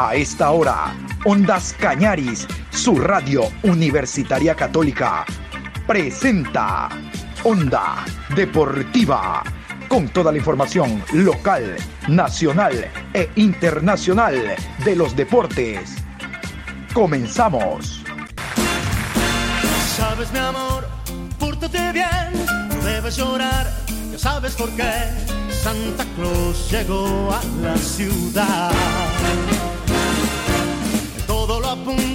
A esta hora, Ondas Cañaris, su radio universitaria católica, presenta Onda Deportiva, con toda la información local, nacional e internacional de los deportes. Comenzamos. Sabes mi amor, pórtate bien, no debes llorar, ya sabes por qué. Santa Claus llegó a la ciudad.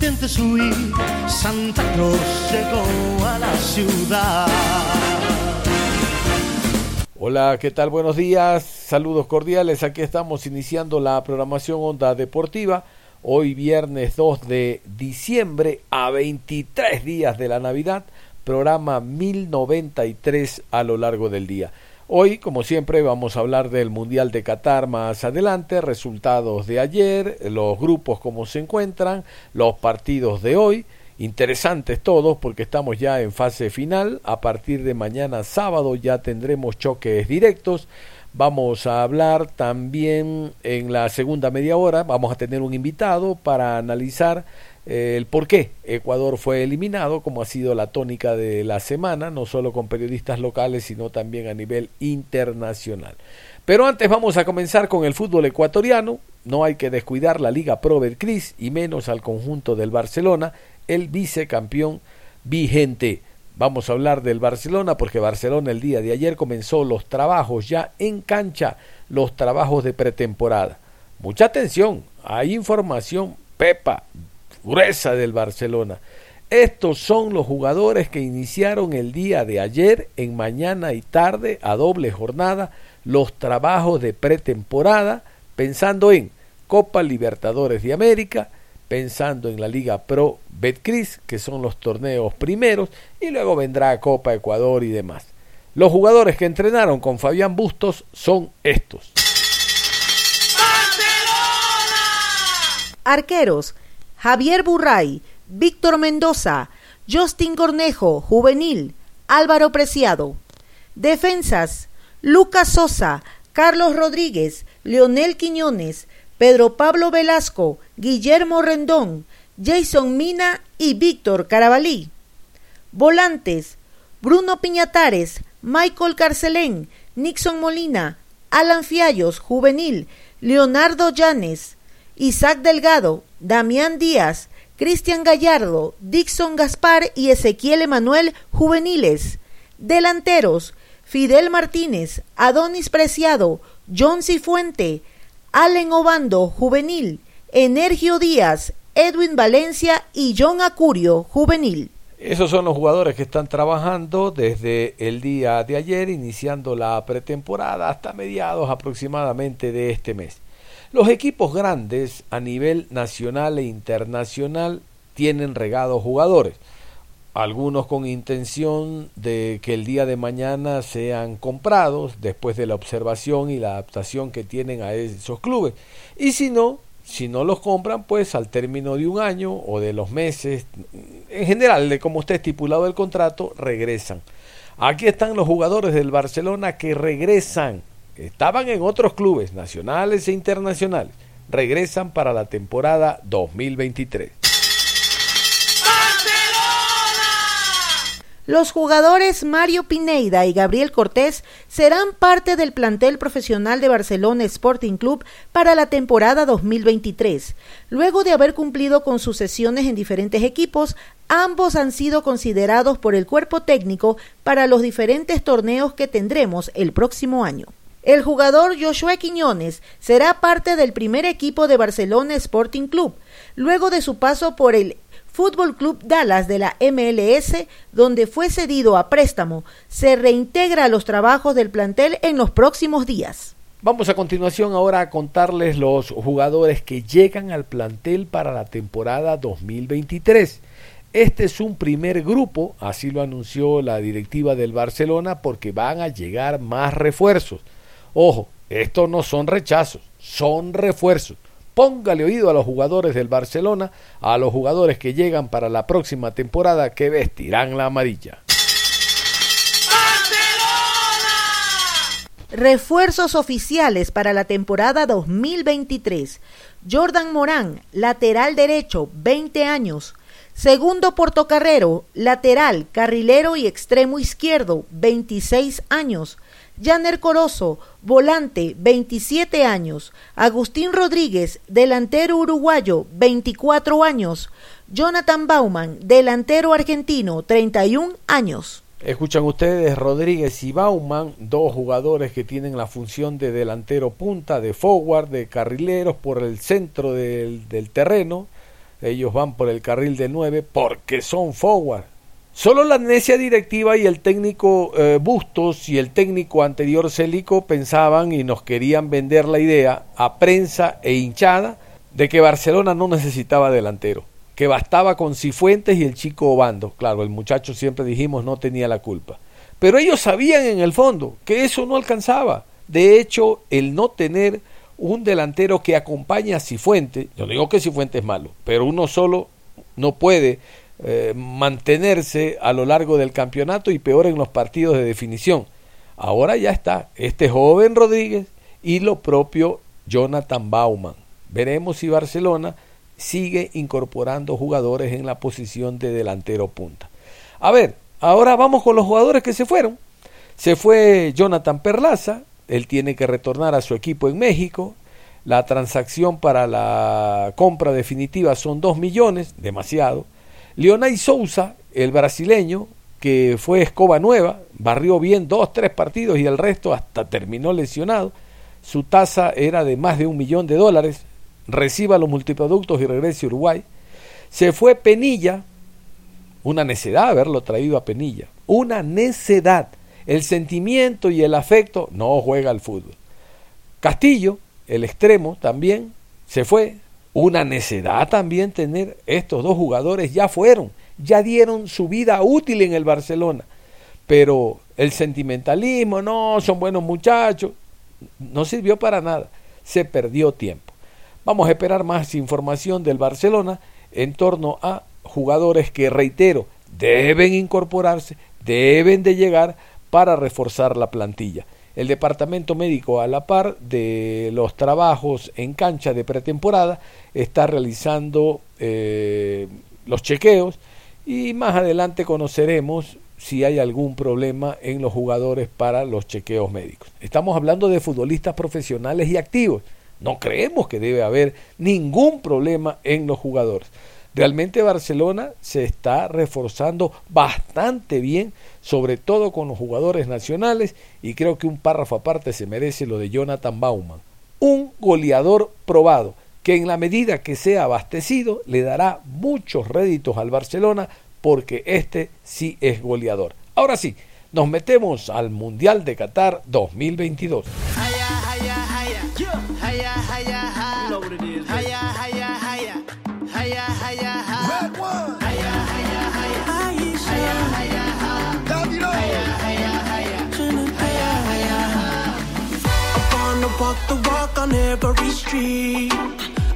Intentes huir, Santa Claus llegó a la ciudad. Hola, ¿qué tal? Buenos días, saludos cordiales. Aquí estamos iniciando la programación Onda Deportiva. Hoy viernes 2 de diciembre a 23 días de la Navidad, programa 1093 a lo largo del día. Hoy, como siempre, vamos a hablar del Mundial de Qatar más adelante, resultados de ayer, los grupos cómo se encuentran, los partidos de hoy interesantes todos porque estamos ya en fase final. A partir de mañana sábado ya tendremos choques directos. Vamos a hablar también en la segunda media hora, vamos a tener un invitado para analizar el por qué Ecuador fue eliminado, como ha sido la tónica de la semana, no solo con periodistas locales, sino también a nivel internacional. Pero antes vamos a comenzar con el fútbol ecuatoriano. No hay que descuidar la Liga Pro Betcris y menos al conjunto del Barcelona, el vicecampeón vigente. Vamos a hablar del Barcelona porque Barcelona el día de ayer comenzó los trabajos ya en cancha, los trabajos de pretemporada. Mucha atención, hay información pepa, gruesa del Barcelona. Estos son los jugadores que iniciaron el día de ayer, en mañana y tarde, a doble jornada, los trabajos de pretemporada, pensando en Copa Libertadores de América, pensando en la Liga Pro Betcris, que son los torneos primeros, y luego vendrá Copa Ecuador y demás. Los jugadores que entrenaron con Fabián Bustos son estos. Arqueros: Javier Burray, Víctor Mendoza, Justin Cornejo, juvenil, Álvaro Preciado. Defensas: Lucas Sosa, Carlos Rodríguez, Leonel Quiñones, Pedro Pablo Velasco, Guillermo Rendón, Jason Mina y Víctor Carabalí. Volantes: Bruno Piñatares, Michael Carcelén, Nixon Molina, Alan Fiallos, juvenil, Leonardo Llanes, Isaac Delgado, Damián Díaz, Cristian Gallardo, Dixon Gaspar y Ezequiel Emanuel, juveniles. Delanteros: Fidel Martínez, Adonis Preciado, John Cifuente, Allen Obando, juvenil, Energio Díaz, Edwin Valencia y John Acurio, juvenil. Esos son los jugadores que están trabajando desde el día de ayer, iniciando la pretemporada hasta mediados aproximadamente de este mes. Los equipos grandes a nivel nacional e internacional tienen regados jugadores, algunos con intención de que el día de mañana sean comprados después de la observación y la adaptación que tienen a esos clubes. Y si no, si no los compran, pues al término de un año o de los meses, en general, de como está estipulado el contrato, regresan. Aquí están los jugadores del Barcelona que regresan. Estaban en otros clubes nacionales e internacionales. Regresan para la temporada 2023. Los jugadores Mario Pineida y Gabriel Cortés serán parte del plantel profesional de Barcelona Sporting Club para la temporada 2023. Luego de haber cumplido con sus sesiones en diferentes equipos, ambos han sido considerados por el cuerpo técnico para los diferentes torneos que tendremos el próximo año. El jugador Joshua Quiñones será parte del primer equipo de Barcelona Sporting Club, luego de su paso por el Fútbol Club Dallas de la MLS, donde fue cedido a préstamo, se reintegra a los trabajos del plantel en los próximos días. Vamos a continuación ahora a contarles los jugadores que llegan al plantel para la temporada 2023. Este es un primer grupo, así lo anunció la directiva del Barcelona, porque van a llegar más refuerzos. Ojo, estos no son rechazos, son refuerzos. Póngale oído a los jugadores del Barcelona, a los jugadores que llegan para la próxima temporada que vestirán la amarilla. Refuerzos oficiales para la temporada 2023. Jordan Morán, lateral derecho, 20 años. Segundo portocarrero, lateral, carrilero y extremo izquierdo, 26 años. Janer Corozo, volante, 27 años. Agustín Rodríguez, delantero uruguayo, 24 años. Jonathan Bauman, delantero argentino, 31 años. Escuchan ustedes Rodríguez y Bauman, dos jugadores que tienen la función de delantero punta, de forward, de carrileros por el centro del, del terreno. Ellos van por el carril de 9 porque son forward. Solo la necia directiva y el técnico eh, Bustos y el técnico anterior Célico pensaban y nos querían vender la idea a prensa e hinchada de que Barcelona no necesitaba delantero que bastaba con Cifuentes y el chico Obando. Claro, el muchacho siempre dijimos no tenía la culpa. Pero ellos sabían en el fondo que eso no alcanzaba. De hecho, el no tener un delantero que acompañe a Cifuentes, yo digo que Cifuentes es malo, pero uno solo no puede eh, mantenerse a lo largo del campeonato y peor en los partidos de definición. Ahora ya está este joven Rodríguez y lo propio Jonathan Bauman. Veremos si Barcelona sigue incorporando jugadores en la posición de delantero punta. A ver, ahora vamos con los jugadores que se fueron. Se fue Jonathan Perlaza, él tiene que retornar a su equipo en México. La transacción para la compra definitiva son 2 millones, demasiado. Leonay Souza, el brasileño, que fue escoba nueva, barrió bien dos, tres partidos y el resto hasta terminó lesionado. Su tasa era de más de un millón de dólares, reciba los multiproductos y regrese a Uruguay. Se fue Penilla, una necedad haberlo traído a Penilla, una necedad. El sentimiento y el afecto no juega al fútbol. Castillo, el extremo, también se fue. Una necedad también tener estos dos jugadores, ya fueron, ya dieron su vida útil en el Barcelona. Pero el sentimentalismo, no, son buenos muchachos, no sirvió para nada. Se perdió tiempo. Vamos a esperar más información del Barcelona en torno a jugadores que, reitero, deben incorporarse, deben de llegar para reforzar la plantilla. El departamento médico, a la par de los trabajos en cancha de pretemporada, está realizando eh, los chequeos y más adelante conoceremos si hay algún problema en los jugadores para los chequeos médicos. Estamos hablando de futbolistas profesionales y activos. No creemos que debe haber ningún problema en los jugadores. Realmente Barcelona se está reforzando bastante bien, sobre todo con los jugadores nacionales, y creo que un párrafo aparte se merece lo de Jonathan Bauman. Un goleador probado, que en la medida que sea abastecido le dará muchos réditos al Barcelona, porque este sí es goleador. Ahora sí, nos metemos al Mundial de Qatar 2022. walk the walk on every street.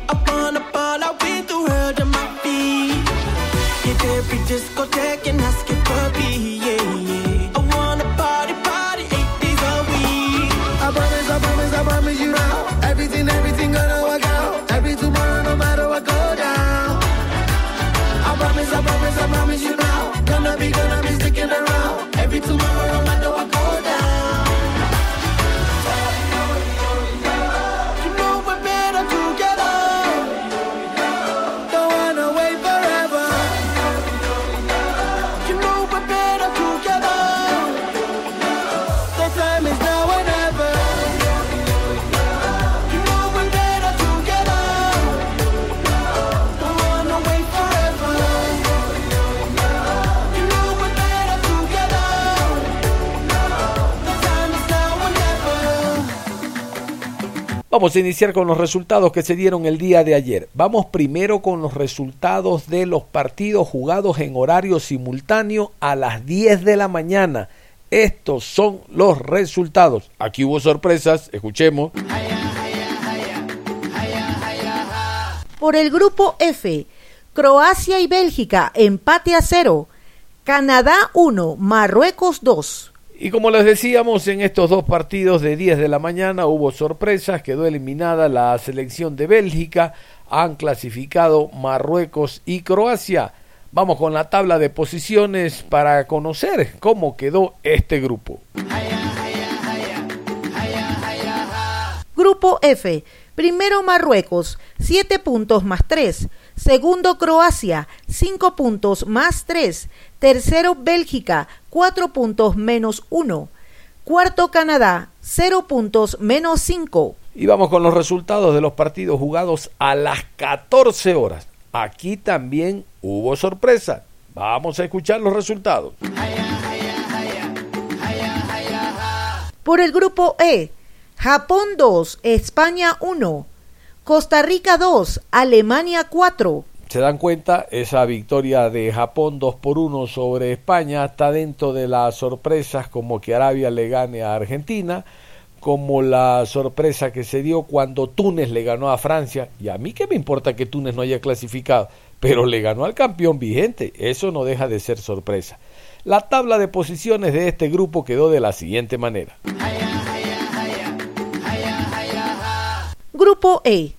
Up on the ball, out with the world on my feet. Hit every discotheque and ask it puppy, yeah, yeah. I wanna party, party, eight days a week. I promise, I promise, I promise you now. Everything, everything gonna work out. Every tomorrow, no matter what go down. I promise, I promise, I promise you now. Gonna be, gonna Vamos a iniciar con los resultados que se dieron el día de ayer. Vamos primero con los resultados de los partidos jugados en horario simultáneo a las 10 de la mañana. Estos son los resultados. Aquí hubo sorpresas, escuchemos. Por el grupo F, Croacia y Bélgica, empate a cero. Canadá 1, Marruecos 2. Y como les decíamos, en estos dos partidos de 10 de la mañana hubo sorpresas, quedó eliminada la selección de Bélgica, han clasificado Marruecos y Croacia. Vamos con la tabla de posiciones para conocer cómo quedó este grupo. Grupo F. Primero Marruecos, 7 puntos más 3. Segundo Croacia, 5 puntos más 3. Tercero Bélgica, 4 puntos menos 1. Cuarto Canadá, 0 puntos menos 5. Y vamos con los resultados de los partidos jugados a las 14 horas. Aquí también hubo sorpresa. Vamos a escuchar los resultados. Por el grupo E, Japón 2, España 1. Costa Rica 2, Alemania 4. Se dan cuenta, esa victoria de Japón 2 por 1 sobre España está dentro de las sorpresas como que Arabia le gane a Argentina, como la sorpresa que se dio cuando Túnez le ganó a Francia. Y a mí qué me importa que Túnez no haya clasificado, pero le ganó al campeón vigente. Eso no deja de ser sorpresa. La tabla de posiciones de este grupo quedó de la siguiente manera. Grupo E.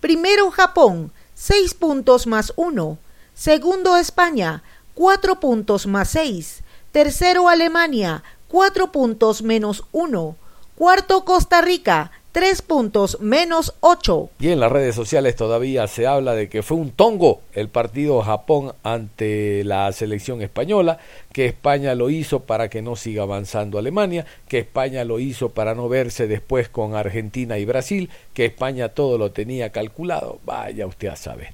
Primero Japón, 6 puntos más 1. Segundo España, 4 puntos más 6. Tercero Alemania, 4 puntos menos 1. Cuarto Costa Rica, 3 puntos menos 8. Y en las redes sociales todavía se habla de que fue un tongo el partido Japón ante la selección española, que España lo hizo para que no siga avanzando Alemania, que España lo hizo para no verse después con Argentina y Brasil, que España todo lo tenía calculado. Vaya usted a saber.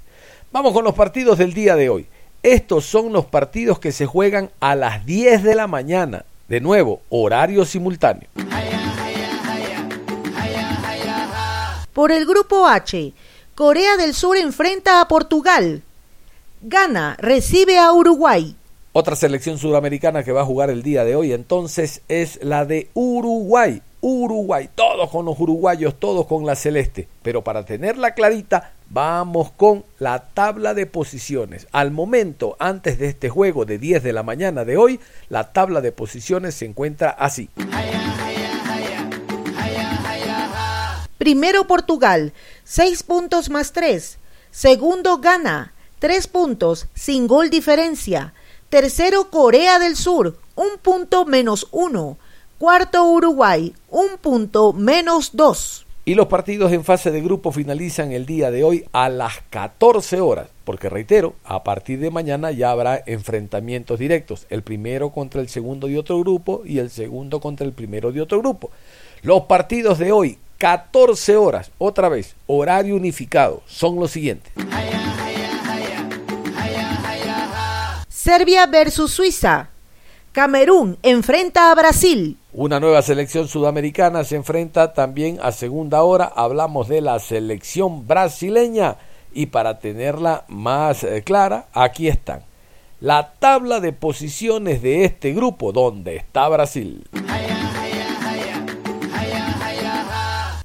Vamos con los partidos del día de hoy. Estos son los partidos que se juegan a las 10 de la mañana. De nuevo, horario simultáneo. Por el grupo H, Corea del Sur enfrenta a Portugal. Ghana recibe a Uruguay. Otra selección sudamericana que va a jugar el día de hoy entonces es la de Uruguay. Uruguay, todos con los uruguayos, todos con la celeste. Pero para tenerla clarita, vamos con la tabla de posiciones. Al momento, antes de este juego de 10 de la mañana de hoy, la tabla de posiciones se encuentra así. Primero Portugal, 6 puntos más 3. Segundo Ghana, 3 puntos, sin gol diferencia. Tercero Corea del Sur, un punto menos 1. Cuarto Uruguay, un punto menos 2. Y los partidos en fase de grupo finalizan el día de hoy a las 14 horas, porque reitero, a partir de mañana ya habrá enfrentamientos directos, el primero contra el segundo de otro grupo y el segundo contra el primero de otro grupo. Los partidos de hoy, 14 horas, otra vez, horario unificado, son los siguientes. Serbia versus Suiza. Camerún enfrenta a Brasil. Una nueva selección sudamericana se enfrenta también a segunda hora. Hablamos de la selección brasileña. Y para tenerla más eh, clara, aquí están. La tabla de posiciones de este grupo, donde está Brasil.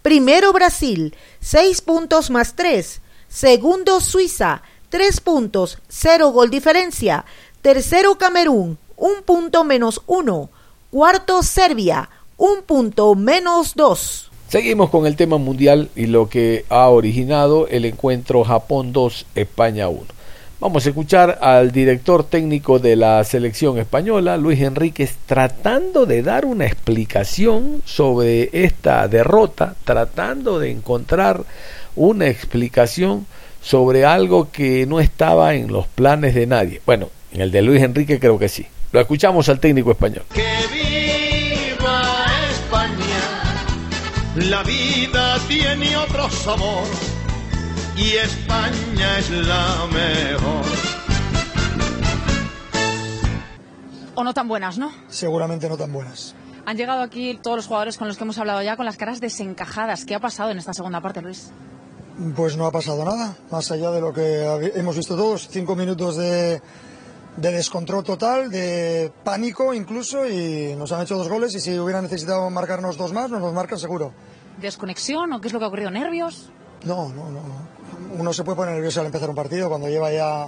Primero Brasil, 6 puntos más 3. Segundo Suiza, 3 puntos, 0 gol diferencia. Tercero Camerún, 1 punto menos 1. Cuarto Serbia, 1 punto menos 2. Seguimos con el tema mundial y lo que ha originado el encuentro Japón 2, España 1. Vamos a escuchar al director técnico de la selección española, Luis Enríquez, tratando de dar una explicación sobre esta derrota, tratando de encontrar una explicación sobre algo que no estaba en los planes de nadie. Bueno, en el de Luis Enrique creo que sí. Lo escuchamos al técnico español. Que viva España, la vida tiene otro sabor y España es la mejor. O no tan buenas, ¿no? Seguramente no tan buenas. Han llegado aquí todos los jugadores con los que hemos hablado ya con las caras desencajadas. ¿Qué ha pasado en esta segunda parte, Luis? Pues no ha pasado nada, más allá de lo que hemos visto todos. Cinco minutos de, de descontrol total, de pánico incluso, y nos han hecho dos goles. Y si hubieran necesitado marcarnos dos más, nos los marcan seguro. ¿Desconexión o qué es lo que ha ocurrido? ¿Nervios? No, no, no. no. Uno se puede poner nervioso al empezar un partido cuando lleva ya.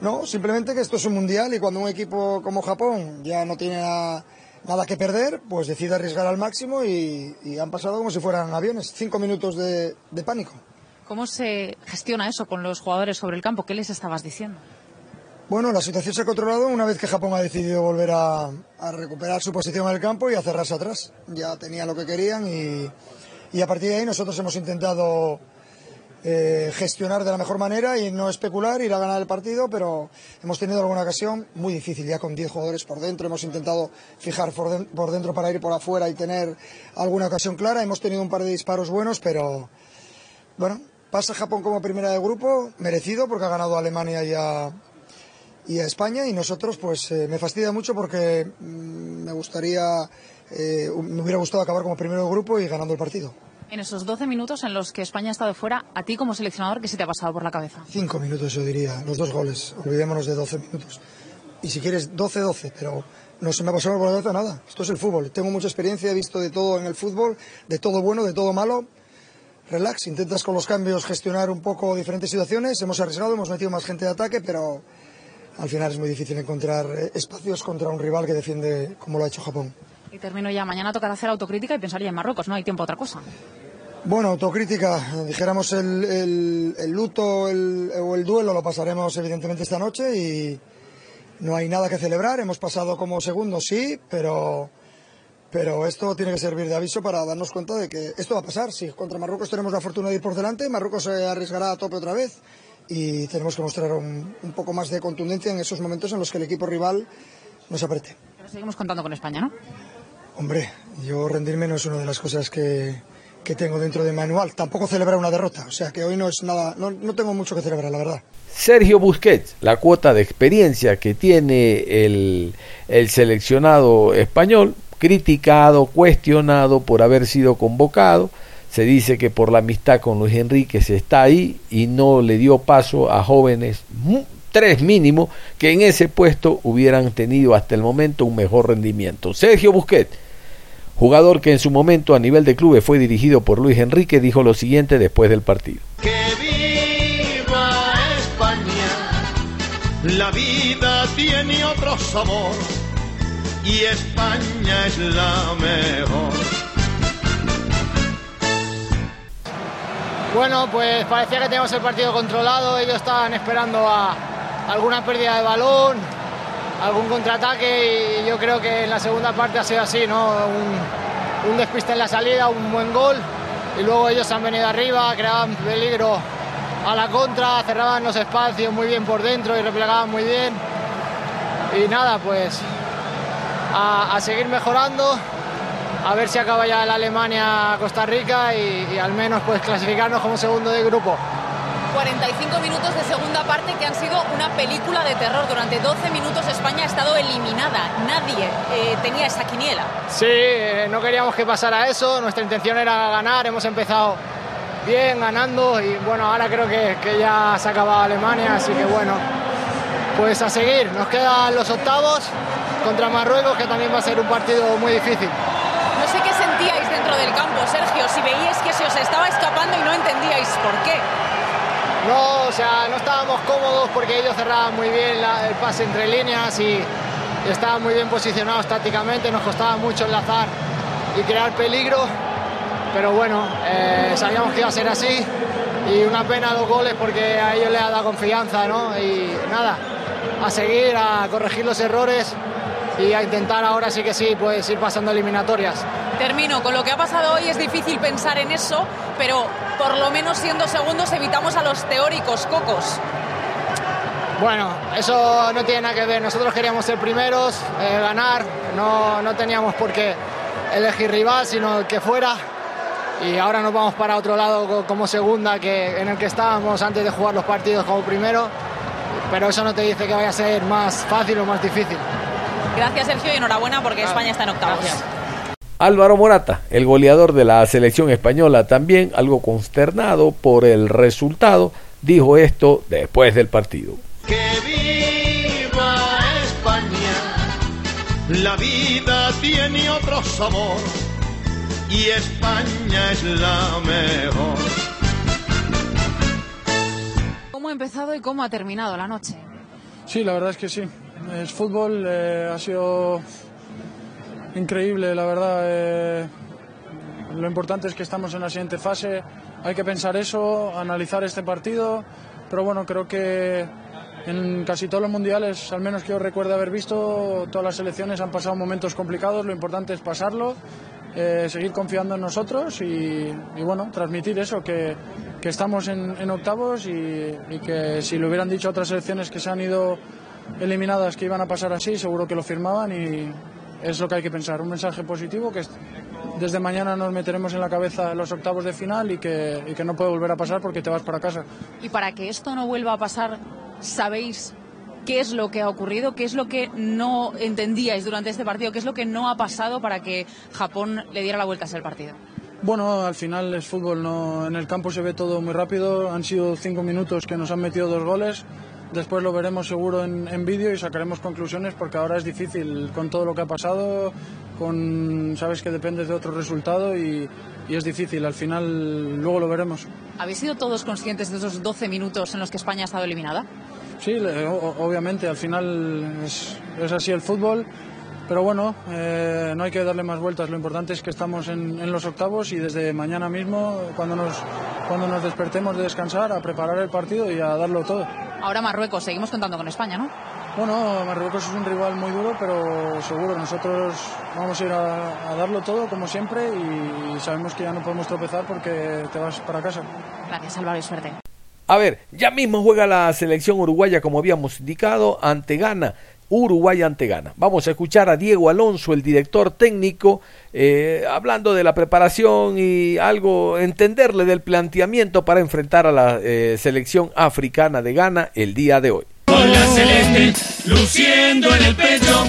No, simplemente que esto es un mundial y cuando un equipo como Japón ya no tiene na- nada que perder, pues decide arriesgar al máximo y, y han pasado como si fueran aviones. Cinco minutos de, de pánico. ¿Cómo se gestiona eso con los jugadores sobre el campo? ¿Qué les estabas diciendo? Bueno, la situación se ha controlado una vez que Japón ha decidido volver a, a recuperar su posición en el campo y a cerrarse atrás. Ya tenía lo que querían y, y a partir de ahí nosotros hemos intentado eh, gestionar de la mejor manera y no especular, ir a ganar el partido, pero hemos tenido alguna ocasión muy difícil, ya con 10 jugadores por dentro. Hemos intentado fijar por, por dentro para ir por afuera y tener alguna ocasión clara. Hemos tenido un par de disparos buenos, pero bueno, pasa Japón como primera de grupo, merecido porque ha ganado a Alemania y a, y a España y nosotros pues eh, me fastidia mucho porque mm, me gustaría, eh, me hubiera gustado acabar como primero de grupo y ganando el partido. En esos 12 minutos en los que España ha estado fuera, a ti como seleccionador, ¿qué se te ha pasado por la cabeza? Cinco minutos yo diría, los dos goles, olvidémonos de 12 minutos. Y si quieres 12-12, pero no se me ha pasado por la cabeza nada. Esto es el fútbol, tengo mucha experiencia, he visto de todo en el fútbol, de todo bueno, de todo malo. Relax, intentas con los cambios gestionar un poco diferentes situaciones, hemos arriesgado, hemos metido más gente de ataque, pero al final es muy difícil encontrar eh, espacios contra un rival que defiende como lo ha hecho Japón. Y termino ya. Mañana tocará hacer autocrítica y pensar ya en Marruecos. No hay tiempo a otra cosa. Bueno, autocrítica, dijéramos el, el- el luto el- o el duelo lo pasaremos evidentemente esta noche y no hay nada que celebrar, hemos pasado como segundos, sí, pero, pero esto tiene que servir de aviso para darnos cuenta de que esto va a pasar, si contra Marruecos tenemos la fortuna de ir por delante, Marruecos se arriesgará a tope otra vez y tenemos que mostrar un, un poco más de contundencia en esos momentos en los que el equipo rival nos apriete. Pero seguimos contando con España, ¿no? Hombre, yo rendirme no es una de las cosas que, que tengo dentro de manual. Tampoco celebrar una derrota. O sea que hoy no es nada, no, no tengo mucho que celebrar, la verdad. Sergio Busquets, la cuota de experiencia que tiene el, el seleccionado español, criticado, cuestionado por haber sido convocado. Se dice que por la amistad con Luis Enrique se está ahí y no le dio paso a jóvenes, tres mínimo, que en ese puesto hubieran tenido hasta el momento un mejor rendimiento. Sergio Busquets, jugador que en su momento a nivel de clubes fue dirigido por Luis Enrique, dijo lo siguiente después del partido. Que viva España, la vida tiene otro sabor y España es la mejor. Bueno, pues parecía que teníamos el partido controlado, ellos estaban esperando a alguna pérdida de balón, algún contraataque y yo creo que en la segunda parte ha sido así, ¿no? Un, un despiste en la salida, un buen gol y luego ellos han venido arriba, creaban peligro a la contra, cerraban los espacios muy bien por dentro y replegaban muy bien. Y nada, pues a, seguir mejorando, a ver si acaba ya la Alemania-Costa Rica y, y al menos pues clasificarnos como segundo de grupo. 45 minutos de segunda parte que han sido una película de terror. Durante 12 minutos España ha estado eliminada. Nadie eh, tenía esa quiniela. Sí, eh, no queríamos que pasara eso, nuestra intención era ganar, hemos empezado bien, ganando y bueno, ahora creo que, que ya se ha acabado Alemania, así que bueno, pues a seguir, nos quedan los octavos contra Marruecos, que también va a ser un partido muy difícil. No sé qué sentíais dentro del campo, Sergio, si veíais que se os estaba escapando y no entendíais por qué. No, o sea, no estábamos cómodos porque ellos cerraban muy bien el pase entre líneas y estaban muy bien posicionados tácticamente, nos costaba mucho enlazar y crear peligro, pero bueno, eh, sabíamos que iba a ser así y una pena dos goles porque a ellos les ha dado confianza, ¿no? Y nada, a seguir, a corregir los errores y a intentar ahora sí que sí, pues ir pasando eliminatorias. Termino, con lo que ha pasado hoy es difícil pensar en eso, pero por lo menos siendo segundos evitamos a los teóricos cocos. Bueno, eso no tiene nada que ver. Nosotros queríamos ser primeros, eh, ganar. No, no teníamos por qué elegir rival, sino el que fuera. Y ahora nos vamos para otro lado co- como segunda, que, en el que estábamos antes de jugar los partidos como primero. Pero eso no te dice que vaya a ser más fácil o más difícil. Gracias, Sergio, y enhorabuena porque España está en octavos. Gracias. Álvaro Morata, el goleador de la selección española, también algo consternado por el resultado, dijo esto después del partido. Que viva España, la vida tiene otro sabor y España es la mejor. ¿Cómo ha empezado y cómo ha terminado la noche? Sí, la verdad es que sí. Es fútbol, eh, ha sido increíble, la verdad. eh, lo importante es que estamos en la siguiente fase. Hay que pensar eso, analizar este partido. Pero bueno, creo que en casi todos los mundiales, al menos que yo recuerde haber visto, todas las selecciones han pasado momentos complicados. Lo importante es pasarlo, eh, seguir confiando en nosotros y, bueno, transmitir eso, que, que estamos en, octavos y, que si le hubieran dicho a otras selecciones que se han ido eliminadas que iban a pasar así, seguro que lo firmaban y es lo que hay que pensar. Un mensaje positivo que es- desde mañana nos meteremos en la cabeza los octavos de final y que, y que no puede volver a pasar porque te vas para casa. Y para que esto no vuelva a pasar, ¿sabéis qué es lo que ha ocurrido? ¿Qué es lo que no entendíais durante este partido? ¿Qué es lo que no ha pasado para que Japón le diera la vuelta a ese partido? Bueno, al final es fútbol, no, en el campo se ve todo muy rápido. Han sido cinco minutos que nos han metido dos goles. Después lo veremos seguro en, en vídeo y sacaremos conclusiones porque ahora es difícil con todo lo que ha pasado. Con, sabes que dependes de otro resultado y, y es difícil. Al final luego lo veremos. ¿Habéis sido todos conscientes de esos 12 minutos en los que España ha estado eliminada? Sí, obviamente, al final es, es así el fútbol, pero bueno, eh, no hay que darle más vueltas. Lo importante es que estamos en, en los octavos y desde mañana mismo, cuando nos, cuando nos despertemos de descansar, a preparar el partido y a darlo todo. Ahora Marruecos, seguimos contando con España, ¿no? Bueno, Marruecos es un rival muy duro, pero seguro nosotros vamos a ir a, a darlo todo como siempre y sabemos que ya no podemos tropezar porque te vas para casa. Gracias, Álvaro, y suerte. A ver, ya mismo juega la selección uruguaya como habíamos indicado ante Ghana. Uruguay ante Ghana. Vamos a escuchar a Diego Alonso, el director técnico, eh, hablando de la preparación y algo, entenderle del planteamiento para enfrentar a la eh, selección africana de Ghana el día de hoy. Con la celeste luciendo en el pecho,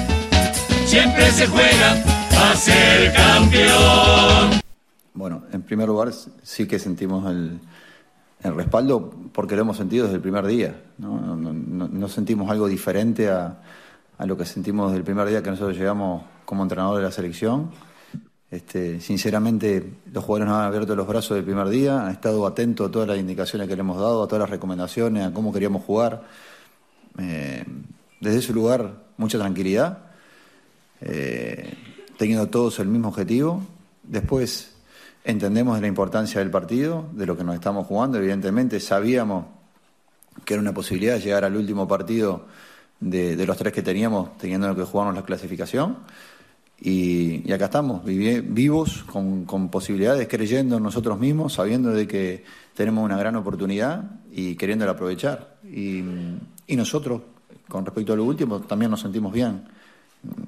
siempre se juega a ser campeón. Bueno, en primer lugar sí que sentimos el, el respaldo porque lo hemos sentido desde el primer día. No, no, no- no sentimos algo diferente a, a lo que sentimos desde el primer día que nosotros llegamos como entrenador de la selección. Este, sinceramente, los jugadores nos han abierto los brazos del primer día, han estado atentos a todas las indicaciones que le hemos dado, a todas las recomendaciones, a cómo queríamos jugar. Eh, desde ese lugar, mucha tranquilidad, eh, teniendo todos el mismo objetivo. Después entendemos la importancia del partido, de lo que nos estamos jugando. Evidentemente sabíamos que era una posibilidad llegar al último partido de, los tres que teníamos, teniendo que jugarnos la clasificación. Y, acá estamos, vivos, con, posibilidades, creyendo en nosotros mismos, sabiendo de que tenemos una gran oportunidad y queriéndola aprovechar. Y, nosotros, con respecto a lo último, también nos sentimos bien,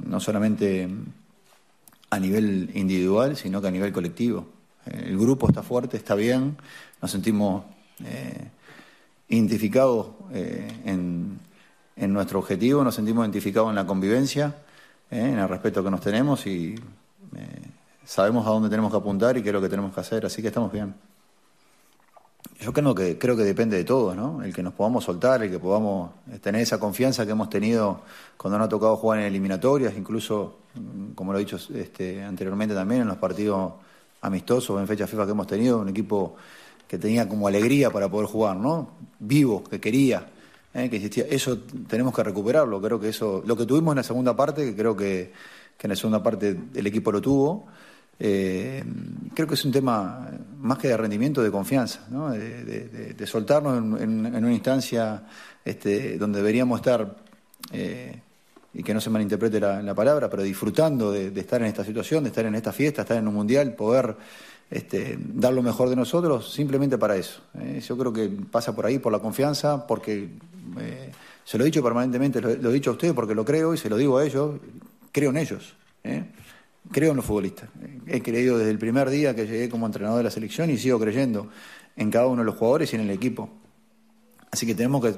no solamente a nivel individual, sino que a nivel colectivo. El grupo está fuerte, está bien, nos sentimos eh, identificados eh, en, en nuestro objetivo, nos sentimos identificados en la convivencia, eh, en el respeto que nos tenemos y eh, sabemos a dónde tenemos que apuntar y qué es lo que tenemos que hacer, así que estamos bien. Yo creo que, creo que depende de todos, ¿no? El que nos podamos soltar, el que podamos eh, tener esa confianza que hemos tenido cuando nos ha tocado jugar en eliminatorias, incluso, mm, como lo he dicho este, anteriormente también, en los partidos amistosos, en fechas FIFA que hemos tenido, un equipo que tenía como alegría para poder jugar, ¿no? Vivo, que quería, ¿eh? que existía. Eso tenemos que recuperarlo, creo que eso, lo que tuvimos en la segunda parte, que creo que, que en la segunda parte el equipo lo tuvo, eh, creo que es un tema más que de rendimiento, de confianza, de, soltarnos en, una instancia este, donde deberíamos estar, eh, y que no se malinterprete la, la palabra, pero disfrutando de estar en esta situación, de estar en esta fiesta, estar en un mundial, poder este, dar lo mejor de nosotros, simplemente para eso. ¿eh? Yo creo que pasa por ahí, por la confianza, porque eh, se lo he dicho permanentemente, lo, lo he dicho a ustedes porque lo creo y se lo digo a ellos, creo en ellos. ¿eh? Creo en los futbolistas. He creído desde el primer día que llegué como entrenador de la selección y sigo creyendo en cada uno de los jugadores y en el equipo. Así que tenemos que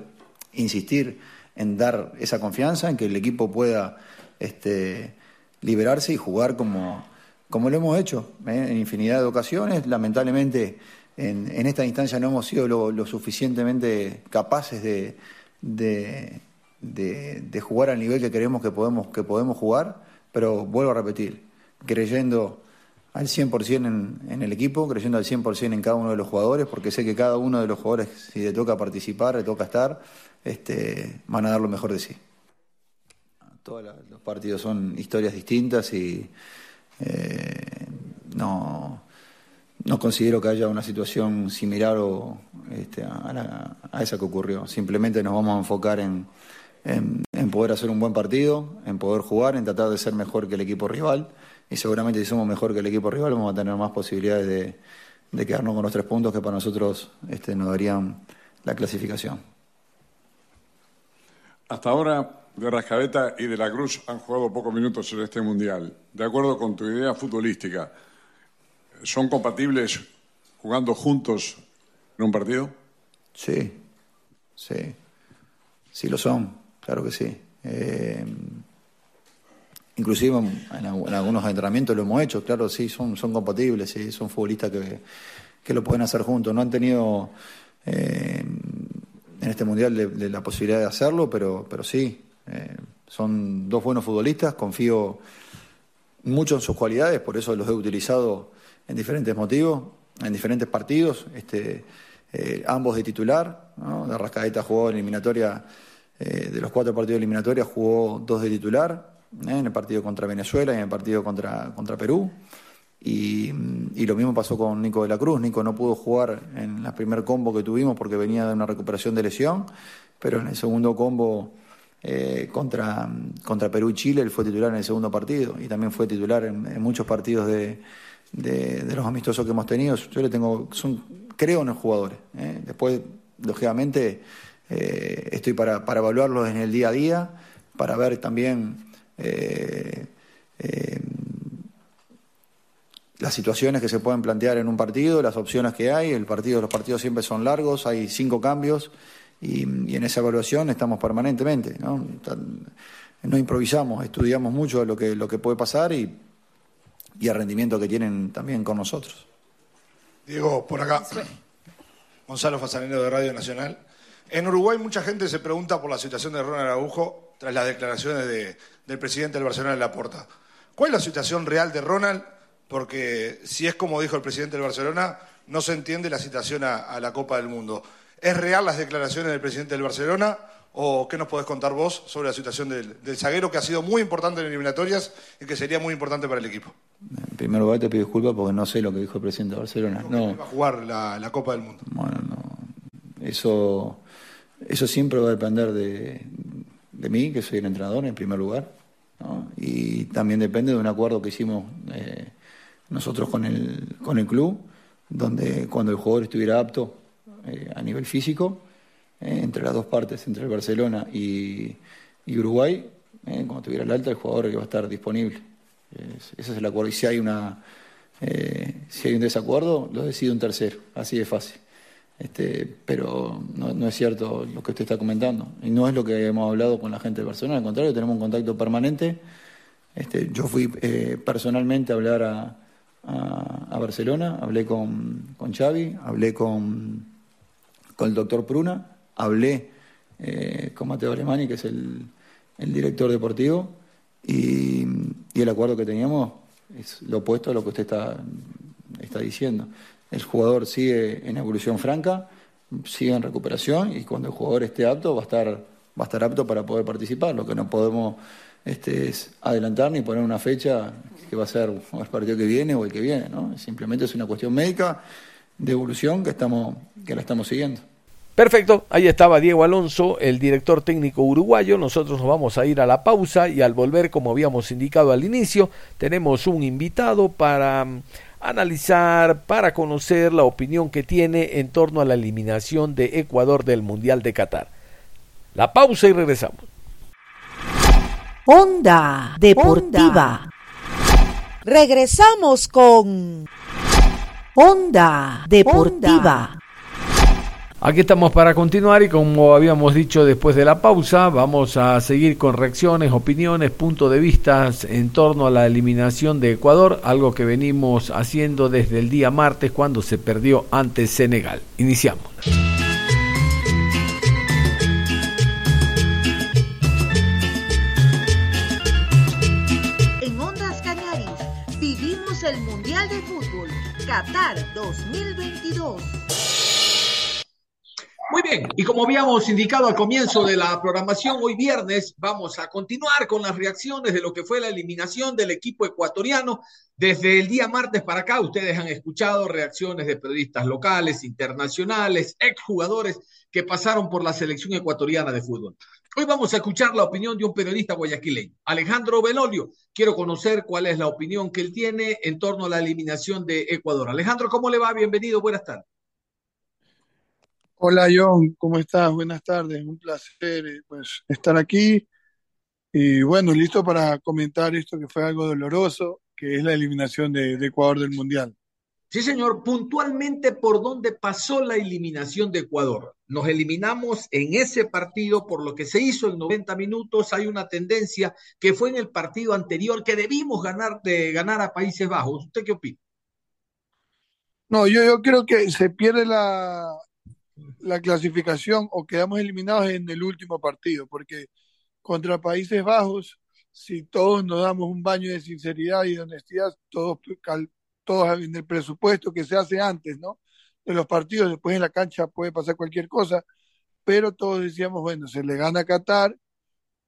insistir en dar esa confianza, en que el equipo pueda este, liberarse y jugar como, como lo hemos hecho ¿eh? en infinidad de ocasiones. Lamentablemente, en, esta instancia no hemos sido lo, suficientemente capaces de, jugar al nivel que creemos que podemos, jugar, pero vuelvo a repetir, creyendo al 100% en, en el equipo, creyendo al 100% en cada uno de los jugadores, porque sé que cada uno de los jugadores, si le toca participar, le toca estar, este, van a dar lo mejor de sí. Todos los partidos son historias distintas y eh, no, no considero que haya una situación similar o, este, a, esa que ocurrió. Simplemente nos vamos a enfocar en, en- poder hacer un buen partido, en poder jugar, en tratar de ser mejor que el equipo rival. Y seguramente si somos mejor que el equipo rival vamos a tener más posibilidades de, de quedarnos con los tres puntos que para nosotros este, nos darían la clasificación. Hasta ahora, de Rascadeta y de la Cruz han jugado pocos minutos en este mundial. De acuerdo con tu idea futbolística, ¿son compatibles jugando juntos en un partido? Sí, sí, sí lo son, claro que sí. Eh, inclusive en, en algu- en algunos entrenamientos lo hemos hecho, claro, sí, son, son compatibles, sí, son futbolistas que, que lo pueden hacer juntos. No han tenido eh, en este mundial la posibilidad de hacerlo, pero, pero sí, eh, son dos buenos futbolistas, confío mucho en sus cualidades, por eso los he utilizado en diferentes motivos, en diferentes partidos, este, eh, ambos de titular, ¿no? De Rascaeta jugó en eliminatoria, eh, de los cuatro partidos de eliminatoria jugó dos de titular, en el partido contra Venezuela y en el partido contra, contra Perú. Y, y lo mismo pasó con Nico de la Cruz. Nico no pudo jugar en la primer combo que tuvimos porque venía de una recuperación de lesión, pero en el segundo combo eh, contra, contra Perú y Chile él fue titular en el segundo partido y también fue titular en, muchos partidos de, de- los amistosos que hemos tenido. Yo le tengo, son, creo en los jugadores. ¿eh? Después, lógicamente, eh, estoy para, para evaluarlos en el día a día, para ver también las situaciones que se pueden plantear en un partido, las opciones que hay. El partido, los partidos siempre son largos, hay cinco cambios y, en esa evaluación estamos permanentemente. ¿no? No improvisamos, estudiamos mucho lo que, lo que puede pasar y, y el rendimiento que tienen también con nosotros. Diego, por acá. Gonzalo Fasanero de Radio Nacional. En Uruguay mucha gente se pregunta por la situación de Ronald Araujo tras las declaraciones de- del presidente del Barcelona en Laporta. ¿Cuál es la situación real de Ronald? Porque si es como dijo el presidente del Barcelona, no se entiende la citación a, a la Copa del Mundo. ¿Es real las declaraciones del presidente del Barcelona? ¿O qué nos podés contar vos sobre la situación del, del zaguero que ha sido muy importante en eliminatorias y que sería muy importante para el equipo? En primer lugar te pido disculpas porque no sé lo que dijo el presidente de Barcelona. No, Va a jugar la, la Copa del Mundo. Eso, eso siempre va a depender de, de mí, que soy el entrenador en primer lugar. ¿no? Y también depende de un acuerdo que hicimos eh, nosotros con el, con el club, donde cuando el jugador estuviera apto eh, a nivel físico, eh, entre las dos partes, entre el Barcelona y, Uruguay, eh, cuando tuviera el alta, el jugador iba a estar disponible. Es- ese es el acuerdo. Y si hay, una, si hay un desacuerdo, lo decide un tercero, así de fácil. Este, pero no, es cierto lo que usted está comentando. Y no es lo que hemos hablado con la gente de Barcelona, al contrario, tenemos un contacto permanente. Este, yo fui personalmente a hablar a, a- a Barcelona, hablé con, con Xavi, hablé con, con el doctor Pruna, hablé eh, con Mateo Alemani, que es el, director deportivo, y, el acuerdo que teníamos es lo opuesto a lo que usted está, está diciendo. El jugador sigue en evolución franca, sigue en recuperación y cuando el jugador esté apto va a estar, va a estar apto para poder participar. Lo que no podemos este, es adelantar ni poner una fecha que va a ser el partido que viene o el que viene. ¿no? Simplemente es una cuestión médica de evolución que, estamos, que la estamos siguiendo. Perfecto, ahí estaba Diego Alonso, el director técnico uruguayo. Nosotros nos vamos a ir a la pausa y al volver, como habíamos indicado al inicio, tenemos un invitado para mm, analizar, para conocer la opinión que tiene en torno a la eliminación de Ecuador del Mundial de Qatar. La pausa y regresamos. Onda Deportiva. Regresamos con Onda Deportiva. Aquí estamos para continuar y como habíamos dicho después de la pausa, vamos a seguir con reacciones, opiniones, puntos de vista en torno a la eliminación de Ecuador, algo que venimos haciendo desde el día martes cuando se perdió ante Senegal. Iniciamos. 2022. Muy bien, y como habíamos indicado al comienzo de la programación, hoy viernes vamos a continuar con las reacciones de lo que fue la eliminación del equipo ecuatoriano. Desde el día martes para acá, ustedes han escuchado reacciones de periodistas locales, internacionales, exjugadores que pasaron por la selección ecuatoriana de fútbol. Hoy vamos a escuchar la opinión de un periodista guayaquileño, Alejandro Belolio. Quiero conocer cuál es la opinión que él tiene en torno a la eliminación de Ecuador. Alejandro, ¿cómo le va? Bienvenido, buenas tardes. Hola John, ¿cómo estás? Buenas tardes, un placer eh, pues, estar aquí y bueno, listo para comentar esto que fue algo doloroso, que es la eliminación de, de Ecuador del Mundial. Sí, señor, puntualmente por dónde pasó la eliminación de Ecuador. Nos eliminamos en ese partido por lo que se hizo en 90 minutos. Hay una tendencia que fue en el partido anterior que debimos ganar de ganar a Países Bajos. ¿Usted qué opina? No, yo, yo creo que se pierde la, la clasificación o quedamos eliminados en el último partido, porque contra Países Bajos, si todos nos damos un baño de sinceridad y de honestidad, todos, todos en el presupuesto que se hace antes, ¿no? De los partidos, después en la cancha puede pasar cualquier cosa, pero todos decíamos, bueno, se le gana a Qatar,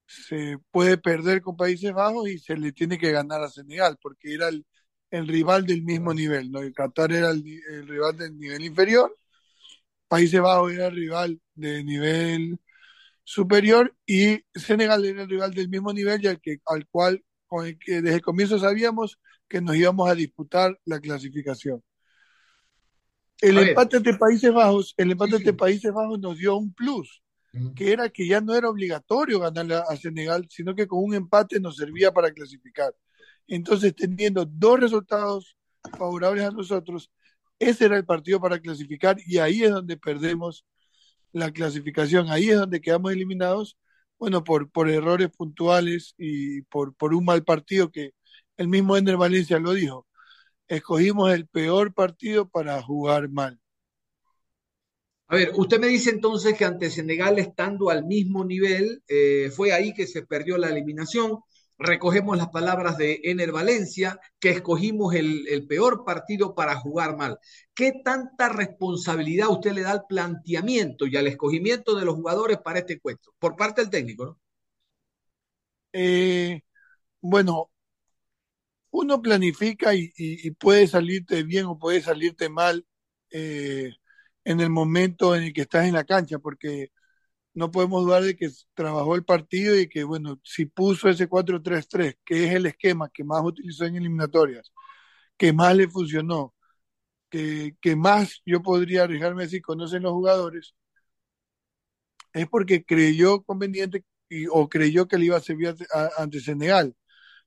se puede perder con Países Bajos y se le tiene que ganar a Senegal, porque era el, el rival del mismo nivel, ¿no? Y Qatar era el, el rival del nivel inferior Países Bajos era el rival de nivel superior y Senegal era el rival del mismo nivel y al, que, al cual con el que desde el comienzo sabíamos que nos íbamos a disputar la clasificación. El empate entre Países Bajos, el empate entre Países Bajos nos dio un plus, que era que ya no era obligatorio ganarle a, a Senegal, sino que con un empate nos servía para clasificar. Entonces, teniendo dos resultados favorables a nosotros, ese era el partido para clasificar y ahí es donde perdemos la clasificación, ahí es donde quedamos eliminados, bueno, por, por errores puntuales y por, por un mal partido que el mismo Ender Valencia lo dijo. Escogimos el peor partido para jugar mal. A ver, usted me dice entonces que ante Senegal estando al mismo nivel, eh, fue ahí que se perdió la eliminación. Recogemos las palabras de Ener Valencia, que escogimos el, el peor partido para jugar mal. ¿Qué tanta responsabilidad usted le da al planteamiento y al escogimiento de los jugadores para este encuentro? Por parte del técnico, ¿no? Eh, bueno, uno planifica y, puede salirte bien o puede salirte mal eh, en el momento en el que estás en la cancha, porque no podemos dudar de que trabajó el partido y que, bueno, si puso ese 4-3-3, que es el esquema que más utilizó en eliminatorias, que más le funcionó, que, que más yo podría arriesgarme a decir conocen los jugadores, es porque creyó conveniente y- o creyó que le iba a servir ante Senegal.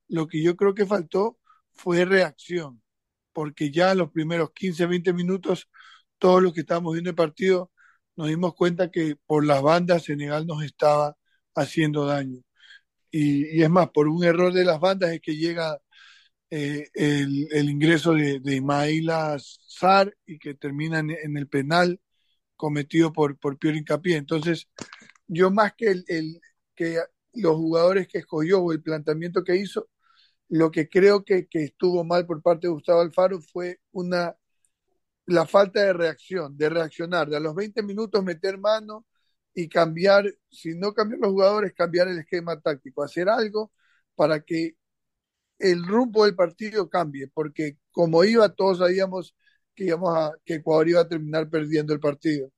Lo que yo creo que faltó fue reacción, porque ya en los primeros 15, 20 minutos, todos los que estábamos viendo el partido, nos dimos cuenta que por las bandas Senegal nos estaba haciendo daño. Y, es más, por un error de las bandas es que llega eh, el, el ingreso de, de Ismaila Sar y que termina en, en el penal cometido por, por Piero Hincapié. Entonces, yo más que, el, el- que los jugadores que escogió o el planteamiento que hizo, lo que creo que, que estuvo mal por parte de Gustavo Alfaro fue una, la falta de reacción, de reaccionar, de a los 20 minutos meter mano y cambiar, si no cambiar los jugadores, cambiar el esquema táctico, hacer algo para que el rumbo del partido cambie, porque como iba, todos sabíamos que, íbamos a, que Ecuador iba a terminar perdiendo el partido.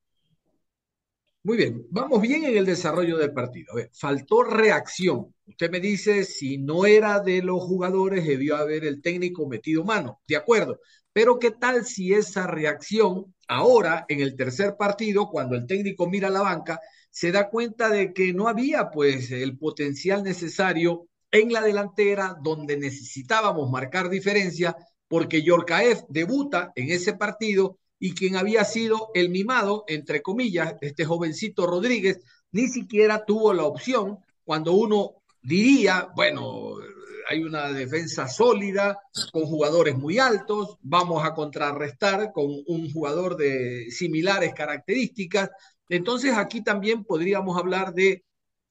Muy bien, vamos bien en el desarrollo del partido. A ver, faltó reacción. Usted me dice, si no era de los jugadores, debió haber el técnico metido mano. De acuerdo. Pero ¿qué tal si esa reacción ahora, en el tercer partido, cuando el técnico mira la banca, se da cuenta de que no había pues el potencial necesario en la delantera donde necesitábamos marcar diferencia porque Yorkaev debuta en ese partido y quien había sido el mimado, entre comillas, este jovencito Rodríguez, ni siquiera tuvo la opción cuando uno diría, bueno, hay una defensa sólida, con jugadores muy altos, vamos a contrarrestar con un jugador de similares características. Entonces aquí también podríamos hablar de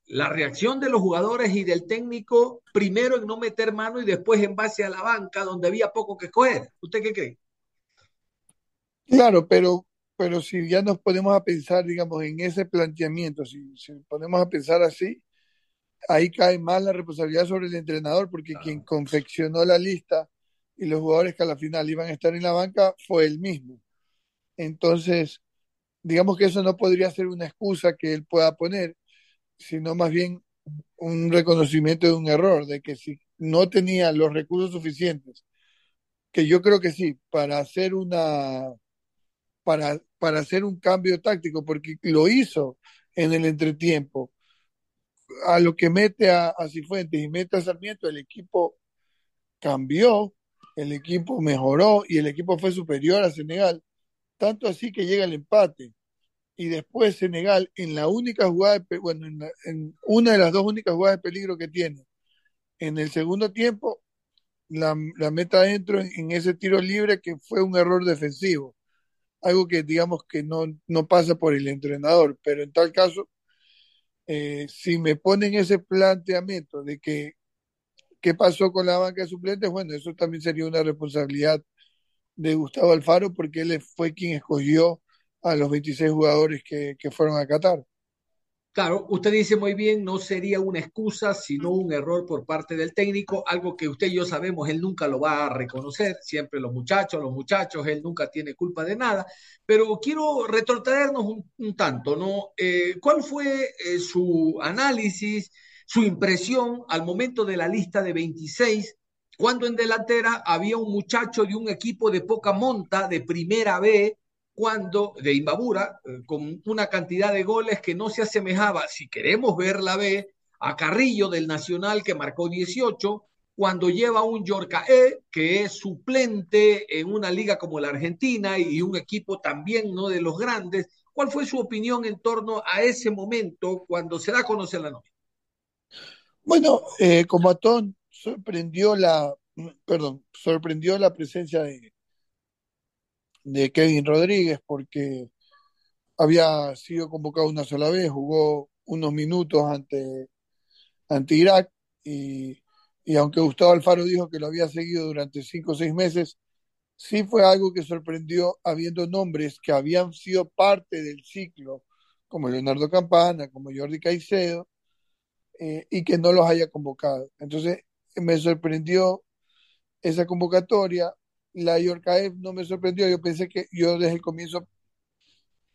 la reacción de los jugadores y del técnico, primero en no meter mano y después en base a la banca, donde había poco que escoger. ¿Usted qué cree? Claro, pero, pero si ya nos ponemos a pensar, digamos, en ese planteamiento, si, si ponemos a pensar así, ahí cae más la responsabilidad sobre el entrenador, porque quien confeccionó la lista y los jugadores que a la final iban a estar en la banca fue él mismo. Entonces, digamos que eso no podría ser una excusa que él pueda poner, sino más bien un reconocimiento de un error, de que si no tenía los recursos suficientes, que yo creo que sí, para hacer una para, para hacer un cambio táctico, porque lo hizo en el entretiempo. A lo que mete a, Cifuentes y mete a Sarmiento, el equipo cambió, el equipo mejoró y el equipo fue superior a Senegal, tanto así que llega el empate. Y después Senegal en la única jugada, de, bueno, en, una de las dos únicas jugadas de peligro que tiene, en el segundo tiempo, la, la meta adentro en, en, ese tiro libre que fue un error defensivo, algo que digamos que no, no pasa por el entrenador, pero en tal caso, eh, si me ponen ese planteamiento de que qué pasó con la banca de suplentes, bueno, eso también sería una responsabilidad de Gustavo Alfaro porque él fue quien escogió a los 26 jugadores que, que, fueron a Qatar. Claro, usted dice muy bien, no sería una excusa, sino un error por parte del técnico, algo que usted y yo sabemos, él nunca lo va a reconocer, siempre los muchachos, los muchachos, él nunca tiene culpa de nada, pero quiero retrotraernos un, un tanto, ¿no? Eh, ¿Cuál fue eh, su análisis, su impresión al momento de la lista de 26 cuando en delantera había un muchacho de un equipo de poca monta, de primera B, cuando de Imbabura, eh, con una cantidad de goles que no se asemejaba, si queremos ver la B, a Carrillo del Nacional que marcó 18, cuando lleva un Yorca E, que es suplente en una liga como la Argentina y un equipo también no de los grandes. ¿Cuál fue su opinión en torno a ese momento cuando se da a conocer la nómina? Bueno, eh, como a Ton sorprendió la, perdón, sorprendió la presencia de, de Kevin Rodríguez porque había sido convocado una sola vez, jugó unos minutos ante, Irak y, y, aunque Gustavo Alfaro dijo que lo había seguido durante cinco o seis meses, sí fue algo que sorprendió habiendo nombres que habían sido parte del ciclo, como Leonardo Campana, como Jordi Caicedo, eh, y que no los haya convocado. Entonces me sorprendió esa convocatoria, la Yorkaev no me sorprendió. Yo pensé que yo desde el comienzo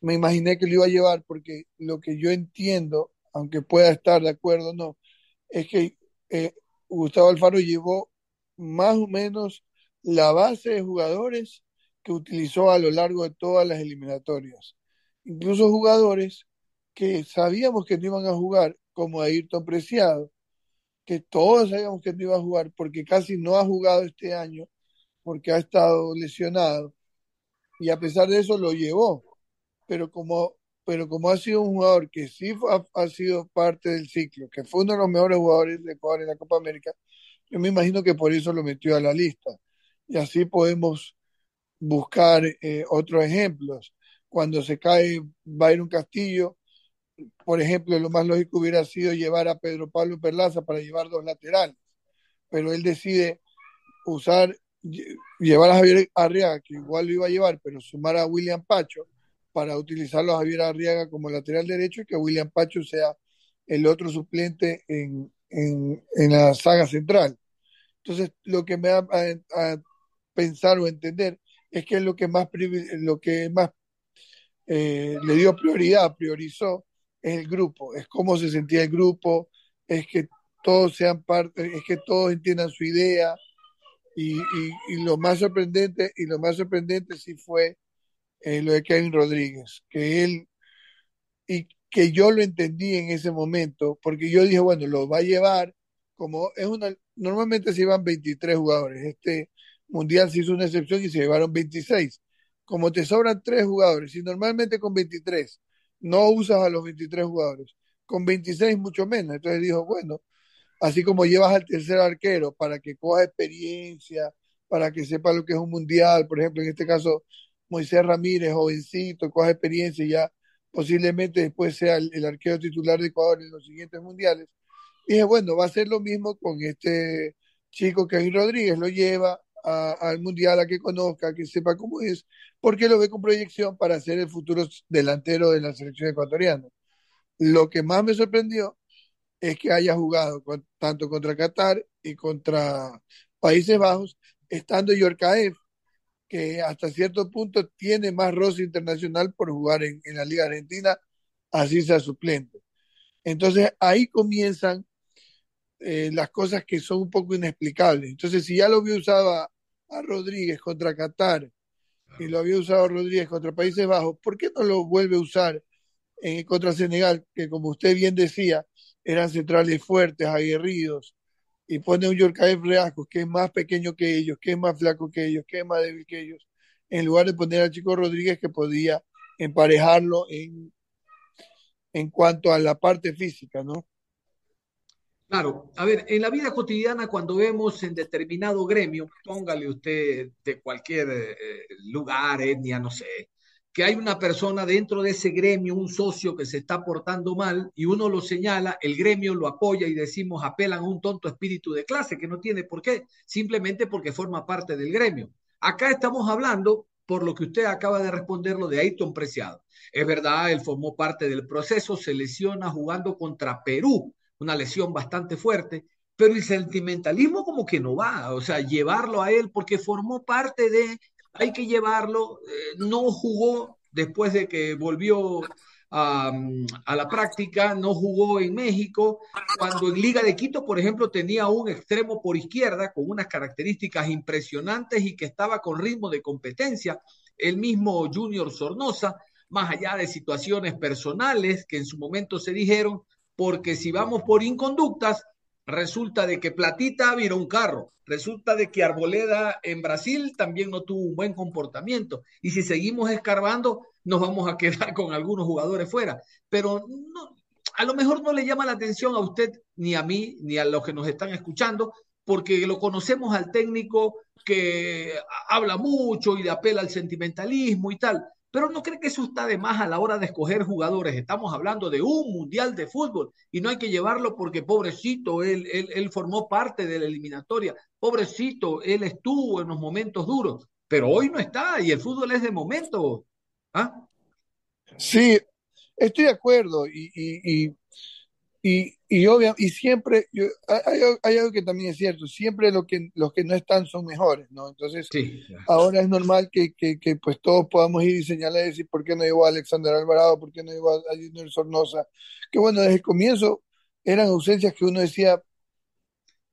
me imaginé que lo iba a llevar porque lo que yo entiendo, aunque pueda estar de acuerdo o no, es que eh, Gustavo Alfaro llevó más o menos la base de jugadores que utilizó a lo largo de todas las eliminatorias. Incluso jugadores que sabíamos que no iban a jugar, como Ayrton Preciado, que todos sabíamos que no iba a jugar porque casi no ha jugado este año porque ha estado lesionado y a pesar de eso lo llevó. Pero como, pero como ha sido un jugador que sí ha, ha, sido parte del ciclo, que fue uno de los mejores jugadores de Ecuador en la Copa América, yo me imagino que por eso lo metió a la lista. Y así podemos buscar eh, otros ejemplos. Cuando se cae Byron Castillo, por ejemplo, lo más lógico hubiera sido llevar a Pedro Pablo Perlaza para llevar dos laterales, pero él decide usar llevar a Javier Arriaga, que igual lo iba a llevar, pero sumar a William Pacho para utilizarlo a Javier Arriaga como lateral derecho y que William Pacho sea el otro suplente en, en, la saga central. Entonces, lo que me da a, a, pensar o entender es que es lo que más, lo que más eh, le dio prioridad, priorizó, es el grupo, es cómo se sentía el grupo, es que todos sean parte, es que todos entiendan su idea, y, y, y, lo más sorprendente, y lo más sorprendente sí fue eh, lo de Kevin Rodríguez, que él, y que yo lo entendí en ese momento, porque yo dije, bueno, lo va a llevar, como es una, normalmente se iban 23 jugadores, este mundial se hizo una excepción y se llevaron 26, como te sobran tres jugadores, y normalmente con 23 no usas a los 23 jugadores, con 26 mucho menos. Entonces dijo, bueno, así como llevas al tercer arquero para que coja experiencia, para que sepa lo que es un mundial, por ejemplo, en este caso Moisés Ramírez, jovencito, coja experiencia y ya posiblemente después sea el, arquero titular de Ecuador en los siguientes mundiales. Dije, bueno, va a ser lo mismo con este chico Kevin Rodríguez, lo lleva al mundial a que conozca, que sepa cómo es, porque lo ve con proyección para ser el futuro delantero de la selección ecuatoriana. Lo que más me sorprendió es que haya jugado tanto contra Qatar y contra Países Bajos, estando Yorkaev, que hasta cierto punto tiene más roce internacional por jugar en, en la Liga Argentina, así sea suplente. Entonces ahí comienzan eh, las cosas que son un poco inexplicables. Entonces, si ya lo había usado a, Rodríguez contra Qatar y lo había usado Rodríguez contra Países Bajos, ¿por qué no lo vuelve a usar en, contra Senegal, que como usted bien decía, eran centrales fuertes, aguerridos, y pone un Yorkaev Reascos, que es más pequeño que ellos, que es más flaco que ellos, que es más débil que ellos, en lugar de poner al chico Rodríguez que podía emparejarlo en, en cuanto a la parte física, ¿no? Claro, a ver, en la vida cotidiana cuando vemos en determinado gremio, póngale usted de cualquier eh, lugar, etnia, no sé, que hay una persona dentro de ese gremio, un socio que se está portando mal y uno lo señala, el gremio lo apoya y decimos apelan a un tonto espíritu de clase que no tiene por qué, simplemente porque forma parte del gremio. Acá estamos hablando, por lo que usted acaba de responder, lo de Ayton Preciado. Es verdad, él formó parte del proceso, se lesiona jugando contra Perú, una lesión bastante fuerte, pero el sentimentalismo como que no va, o sea, llevarlo a él porque formó parte de, hay que llevarlo, eh, no jugó después de que volvió a, la práctica, no jugó en México, cuando en Liga de Quito, por ejemplo, tenía un extremo por izquierda con unas características impresionantes y que estaba con ritmo de competencia, el mismo Junior Sornosa, más allá de situaciones personales que en su momento se dijeron, porque si vamos por inconductas, resulta de que Platita viró un carro, resulta de que Arboleda en Brasil también no tuvo un buen comportamiento, y si seguimos escarbando, nos vamos a quedar con algunos jugadores fuera, pero no, a lo mejor no le llama la atención a usted, ni a mí, ni a los que nos están escuchando, porque lo conocemos al técnico que habla mucho y le apela al sentimentalismo y tal, pero no cree que eso está de más a la hora de escoger jugadores. Estamos hablando de un mundial de fútbol y no hay que llevarlo porque pobrecito, él, él, él formó parte de la eliminatoria, pobrecito, él estuvo en los momentos duros, pero hoy no está y el fútbol es de momento. ¿Ah? Sí, estoy de acuerdo y, y, y, y, y, obvia, y siempre, yo, hay, hay, algo que también es cierto, siempre lo que, los que no están son mejores, ¿no? Entonces, sí. ahora es normal que, que, que, pues todos podamos ir y señalar y decir, ¿por qué no llegó a Alexander Alvarado? ¿Por qué no llegó a Junior Sornosa? Que bueno, desde el comienzo eran ausencias que uno decía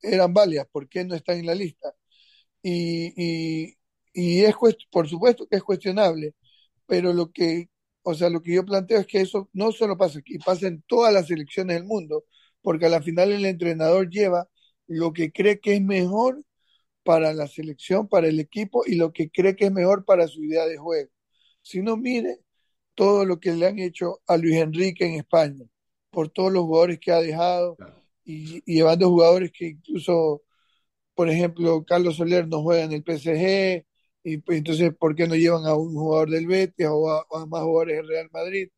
eran válidas, ¿por qué no están en la lista? Y, y, y es, por supuesto que es cuestionable, pero lo que o sea, lo que yo planteo es que eso no solo pasa aquí, pasa en todas las selecciones del mundo, porque a la final el entrenador lleva lo que cree que es mejor para la selección, para el equipo y lo que cree que es mejor para su idea de juego. Si no, mire todo lo que le han hecho a Luis Enrique en España, por todos los jugadores que ha dejado y, y llevando jugadores que incluso, por ejemplo, Carlos Soler no juega en el PSG, y pues, entonces, ¿por qué no llevan a un jugador del Betis o a, a, más jugadores del Real Madrid?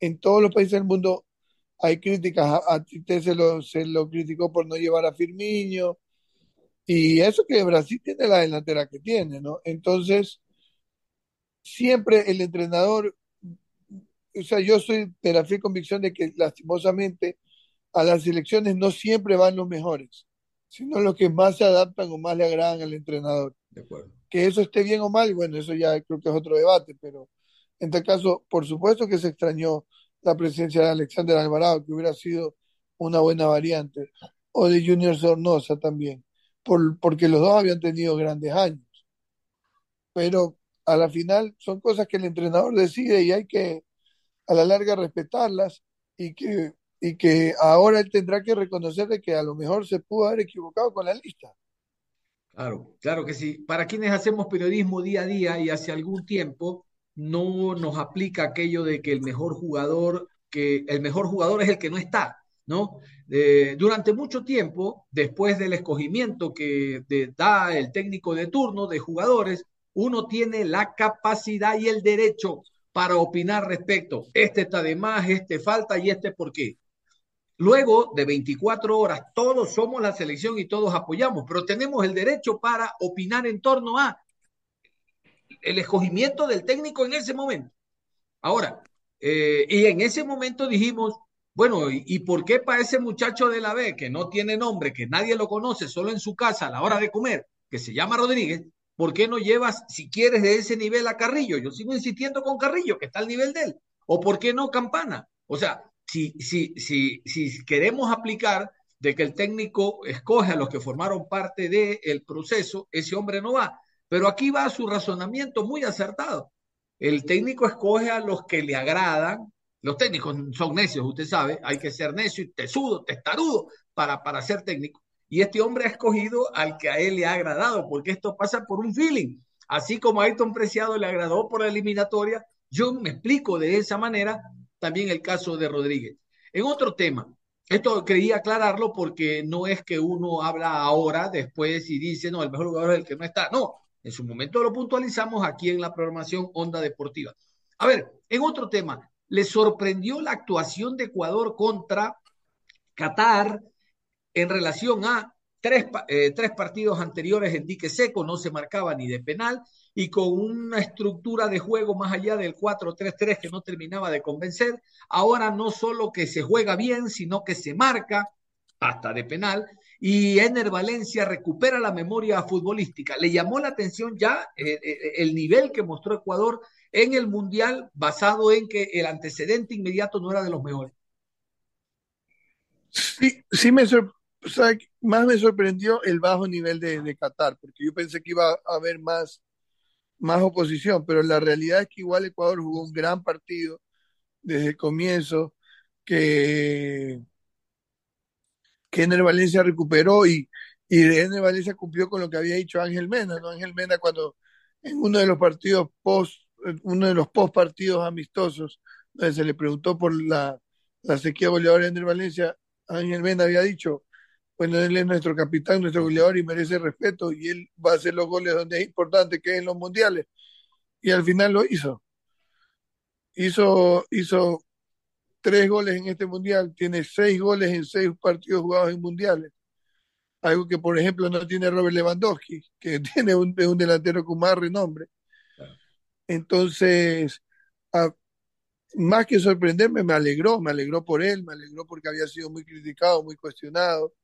En todos los países del mundo hay críticas. A, Tite se lo, se lo criticó por no llevar a Firmino. Y eso que Brasil tiene la delantera que tiene, ¿no? Entonces, siempre el entrenador, o sea, yo soy de la fiel convicción de que lastimosamente a las selecciones no siempre van los mejores, sino los que más se adaptan o más le agradan al entrenador. De acuerdo que eso esté bien o mal, bueno, eso ya creo que es otro debate, pero en tal caso, por supuesto que se extrañó la presencia de Alexander Alvarado, que hubiera sido una buena variante, o de Junior Sornosa también, por, porque los dos habían tenido grandes años. Pero a la final son cosas que el entrenador decide y hay que a la larga respetarlas y que, y que ahora él tendrá que reconocer de que a lo mejor se pudo haber equivocado con la lista. Claro, claro que sí. Para quienes hacemos periodismo día a día y hace algún tiempo, no nos aplica aquello de que el mejor jugador, que el mejor jugador es el que no está, ¿no? Eh, durante mucho tiempo, después del escogimiento que da el técnico de turno de jugadores, uno tiene la capacidad y el derecho para opinar respecto. Este está de más, este falta y este por qué. Luego de 24 horas, todos somos la selección y todos apoyamos, pero tenemos el derecho para opinar en torno a el escogimiento del técnico en ese momento. Ahora, eh, y en ese momento dijimos, bueno, ¿y, por qué para ese muchacho de la B que no tiene nombre, que nadie lo conoce, solo en su casa a la hora de comer, que se llama Rodríguez, ¿por qué no llevas, si quieres, de ese nivel a Carrillo? Yo sigo insistiendo con Carrillo, que está al nivel de él. ¿O por qué no Campana? O sea, si, si, si, si queremos aplicar de que el técnico escoge a los que formaron parte del proceso, ese hombre no va. Pero aquí va su razonamiento muy acertado. El técnico escoge a los que le agradan. Los técnicos son necios, usted sabe, hay que ser necio y tesudo, testarudo para, para ser técnico. Y este hombre ha escogido al que a él le ha agradado, porque esto pasa por un feeling. Así como a Ayrton Preciado le agradó por la eliminatoria, yo me explico de esa manera también el caso de Rodríguez. En otro tema, esto quería aclararlo porque no es que uno habla ahora, después y dice, no, el mejor jugador es el que no está. No, en su momento lo puntualizamos aquí en la programación Onda Deportiva. A ver, en otro tema, ¿le sorprendió la actuación de Ecuador contra Qatar en relación a tres, eh, tres partidos anteriores en dique seco? No se marcaba ni de penal y con una estructura de juego más allá del 4-3-3 que no terminaba de convencer. Ahora no solo que se juega bien, sino que se marca hasta de penal y Ener Valencia recupera la memoria futbolística. Le llamó la atención ya eh, eh, el nivel que mostró Ecuador en el Mundial basado en que el antecedente inmediato no era de los mejores. Sí, sí me más me sorprendió el bajo nivel de, de Qatar, porque yo pensé que iba a haber más, más oposición, pero la realidad es que igual Ecuador jugó un gran partido desde el comienzo, que, que Ener Valencia recuperó y, y Ener Valencia cumplió con lo que había dicho Ángel Mena, ¿no? Ángel Mena cuando en uno de los partidos post, uno de los post partidos amistosos, donde se le preguntó por la, la sequía goleadora de Ener Valencia, Ángel Mena había dicho, bueno, él es nuestro capitán, nuestro goleador y merece respeto y él va a hacer los goles donde es importante, que es en los mundiales. Y al final lo hizo. Hizo, hizo tres goles en este mundial, tiene seis goles en seis partidos jugados en mundiales. Algo que, por ejemplo, no tiene Robert Lewandowski, que tiene un, un delantero con más renombre. Entonces, más que sorprenderme, me alegró, me alegró por él, me alegró porque había sido muy criticado, muy cuestionado.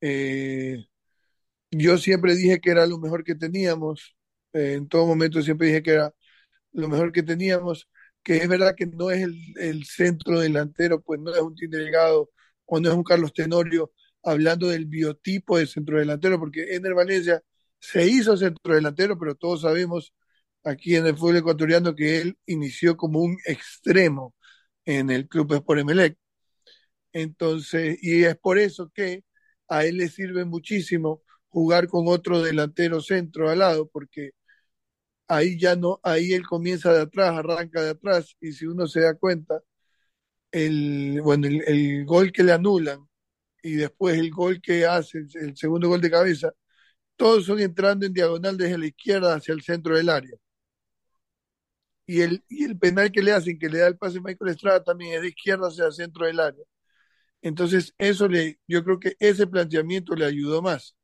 Eh, yo siempre dije que era lo mejor que teníamos, eh, en todo momento siempre dije que era lo mejor que teníamos, que es verdad que no es el, centro delantero, pues no es un Tim Delgado o no es un Carlos Tenorio, hablando del biotipo de centro delantero, porque Ener Valencia se hizo centro delantero, pero todos sabemos aquí en el fútbol ecuatoriano que él inició como un extremo en el Club Sport Emelec. Entonces, y es por eso que a él le sirve muchísimo jugar con otro delantero centro al lado, porque ahí ya no, ahí él comienza de atrás, arranca de atrás, y si uno se da cuenta, el, bueno, el, gol que le anulan y después el gol que hace, el segundo gol de cabeza, todos son entrando en diagonal desde la izquierda hacia el centro del área. Y el, y el penal que le hacen, que le da el pase Michael Estrada, también es de izquierda hacia el centro del área. Entonces, eso le, yo creo que ese planteamiento le ayudó más.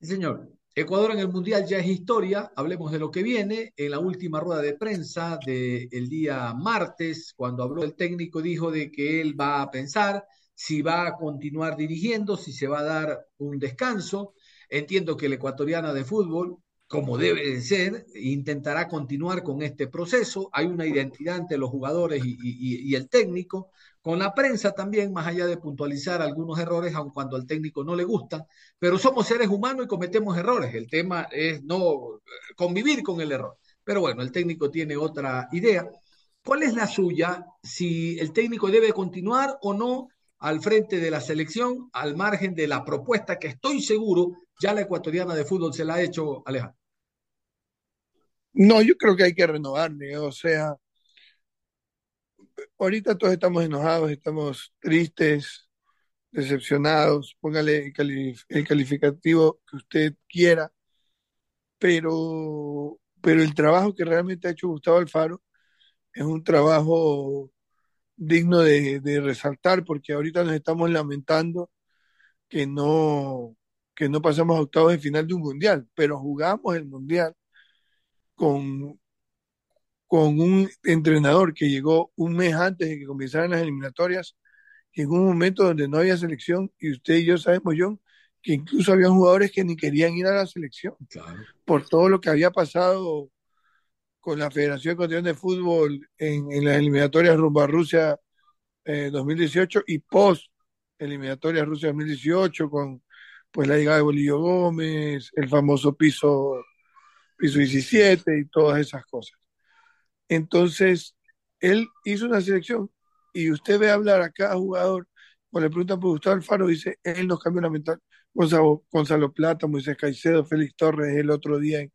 Sí, señor. Ecuador en el Mundial ya es historia. Hablemos de lo que viene. En la última rueda de prensa del día martes, cuando habló el técnico, dijo de que él va a pensar si va a continuar dirigiendo, si se va a dar un descanso. Entiendo que el ecuatoriano de fútbol, como debe de ser, intentará continuar con este proceso. Hay una identidad entre los jugadores y, y, el técnico. Con la prensa también, más allá de puntualizar algunos errores, aun cuando al técnico no le gustan, pero somos seres humanos y cometemos errores. El tema es no convivir con el error. Pero bueno, el técnico tiene otra idea. ¿Cuál es la suya? Si el técnico debe continuar o no al frente de la selección, al margen de la propuesta que estoy seguro ya la ecuatoriana de fútbol se la ha hecho Alejandro. No, yo creo que hay que renovarle, o sea, ahorita todos estamos enojados, estamos tristes, decepcionados, póngale el calificativo que usted quiera, pero, pero el trabajo que realmente ha hecho Gustavo Alfaro es un trabajo digno de, de resaltar, porque ahorita nos estamos lamentando que no, que no pasamos a octavos de final de un mundial, pero jugamos el mundial con, con un entrenador que llegó un mes antes de que comenzaran las eliminatorias, en un momento donde no había selección, y usted y yo sabemos, John, que incluso había jugadores que ni querían ir a la selección por todo lo que había pasado con la Federación Ecuatoriana de Fútbol en, las eliminatorias rumbo a Rusia eh, 2018 y post eliminatorias Rusia 2018 con pues la llegada de Bolillo Gómez, el famoso piso piso 17 y todas esas cosas. Entonces, él hizo una selección y usted ve hablar a cada jugador, cuando le preguntan por Gustavo Alfaro, dice, él nos cambió la mental. Gonzalo, Gonzalo Plata, Moisés Caicedo, Félix Torres, el otro día en,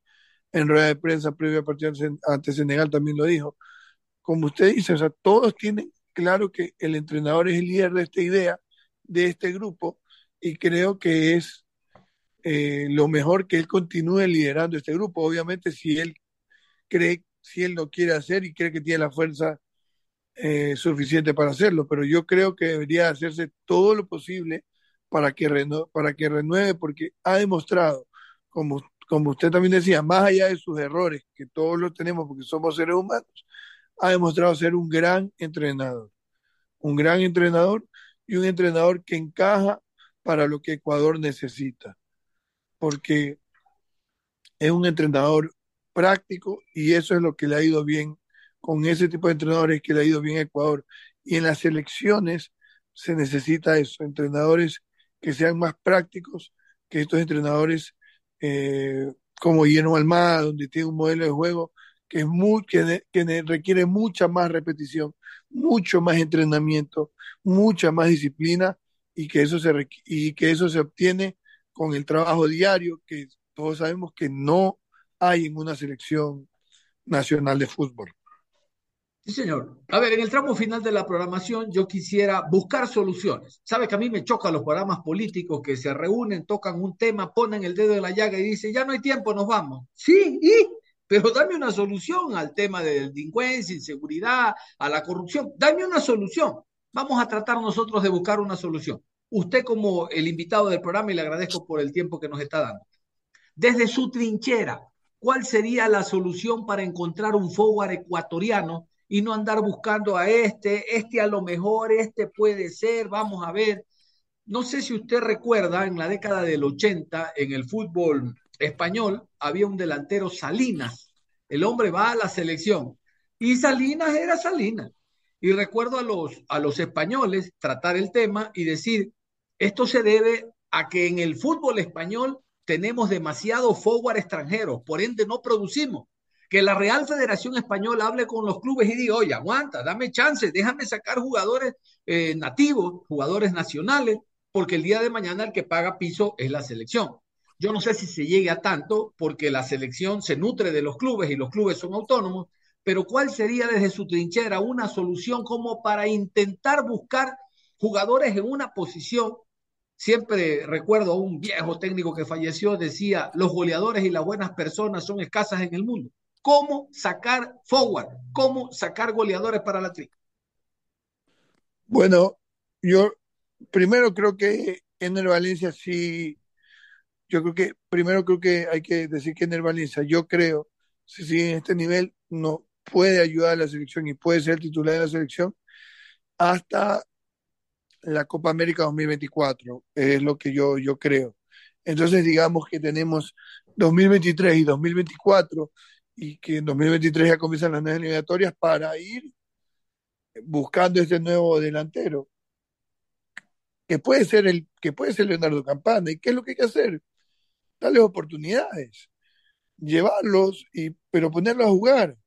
en rueda de prensa previa a partido ante Senegal también lo dijo. Como usted dice, o sea, todos tienen claro que el entrenador es el líder de esta idea, de este grupo, y creo que es eh, lo mejor que él continúe liderando este grupo. Obviamente, si él cree, si él lo quiere hacer y cree que tiene la fuerza eh, suficiente para hacerlo, pero yo creo que debería hacerse todo lo posible para que, reno, para que renueve, porque ha demostrado, como, como usted también decía, más allá de sus errores, que todos los tenemos porque somos seres humanos, ha demostrado ser un gran entrenador, un gran entrenador y un entrenador que encaja para lo que Ecuador necesita, porque es un entrenador práctico y eso es lo que le ha ido bien con ese tipo de entrenadores que le ha ido bien a Ecuador. Y en las elecciones se necesita eso, entrenadores que sean más prácticos que estos entrenadores eh, como Guillermo Almada, donde tiene un modelo de juego que, es muy, que, que requiere mucha más repetición, mucho más entrenamiento, mucha más disciplina y que eso se, y que eso se obtiene con el trabajo diario que todos sabemos que no hay en una selección nacional de fútbol. Sí, señor. A ver, en el tramo final de la programación yo quisiera buscar soluciones. Sabe que a mí me chocan los programas políticos que se reúnen, tocan un tema, ponen el dedo en la llaga y dicen, ya no hay tiempo, nos vamos. Sí, y, pero dame una solución al tema de delincuencia, inseguridad, a la corrupción. Dame una solución. Vamos a tratar nosotros de buscar una solución. Usted como el invitado del programa y le agradezco por el tiempo que nos está dando. Desde su trinchera, ¿cuál sería la solución para encontrar un forward ecuatoriano y no andar buscando a este, este a lo mejor, este puede ser, vamos a ver. No sé si usted recuerda, en la década del 80, en el fútbol español, había un delantero Salinas. El hombre va a la selección y Salinas era Salinas. Y recuerdo a los, a los españoles tratar el tema y decir, esto se debe a que en el fútbol español tenemos demasiado forward extranjeros, por ende no producimos que la Real Federación Española hable con los clubes y diga, oye, aguanta, dame chance, déjame sacar jugadores eh, nativos, jugadores nacionales, porque el día de mañana el que paga piso es la selección. Yo no sé si se llegue a tanto, porque la selección se nutre de los clubes y los clubes son autónomos, pero ¿cuál sería desde su trinchera una solución como para intentar buscar jugadores en una posición? Siempre recuerdo a un viejo técnico que falleció, decía, los goleadores y las buenas personas son escasas en el mundo cómo sacar forward, cómo sacar goleadores para la tri. Bueno, yo primero creo que Ener Valencia sí, yo creo que primero creo que hay que decir que Ener Valencia, yo creo, si sigue en este nivel, no puede ayudar a la selección y puede ser titular de la selección hasta la Copa América 2024, es lo que yo, yo creo. Entonces digamos que tenemos 2023 y 2024 y que en 2023 ya comienzan las nuevas eliminatorias para ir buscando este nuevo delantero que puede ser el que puede ser Leonardo Campana. Y qué es lo que hay que hacer darles oportunidades llevarlos y pero ponerlos a jugar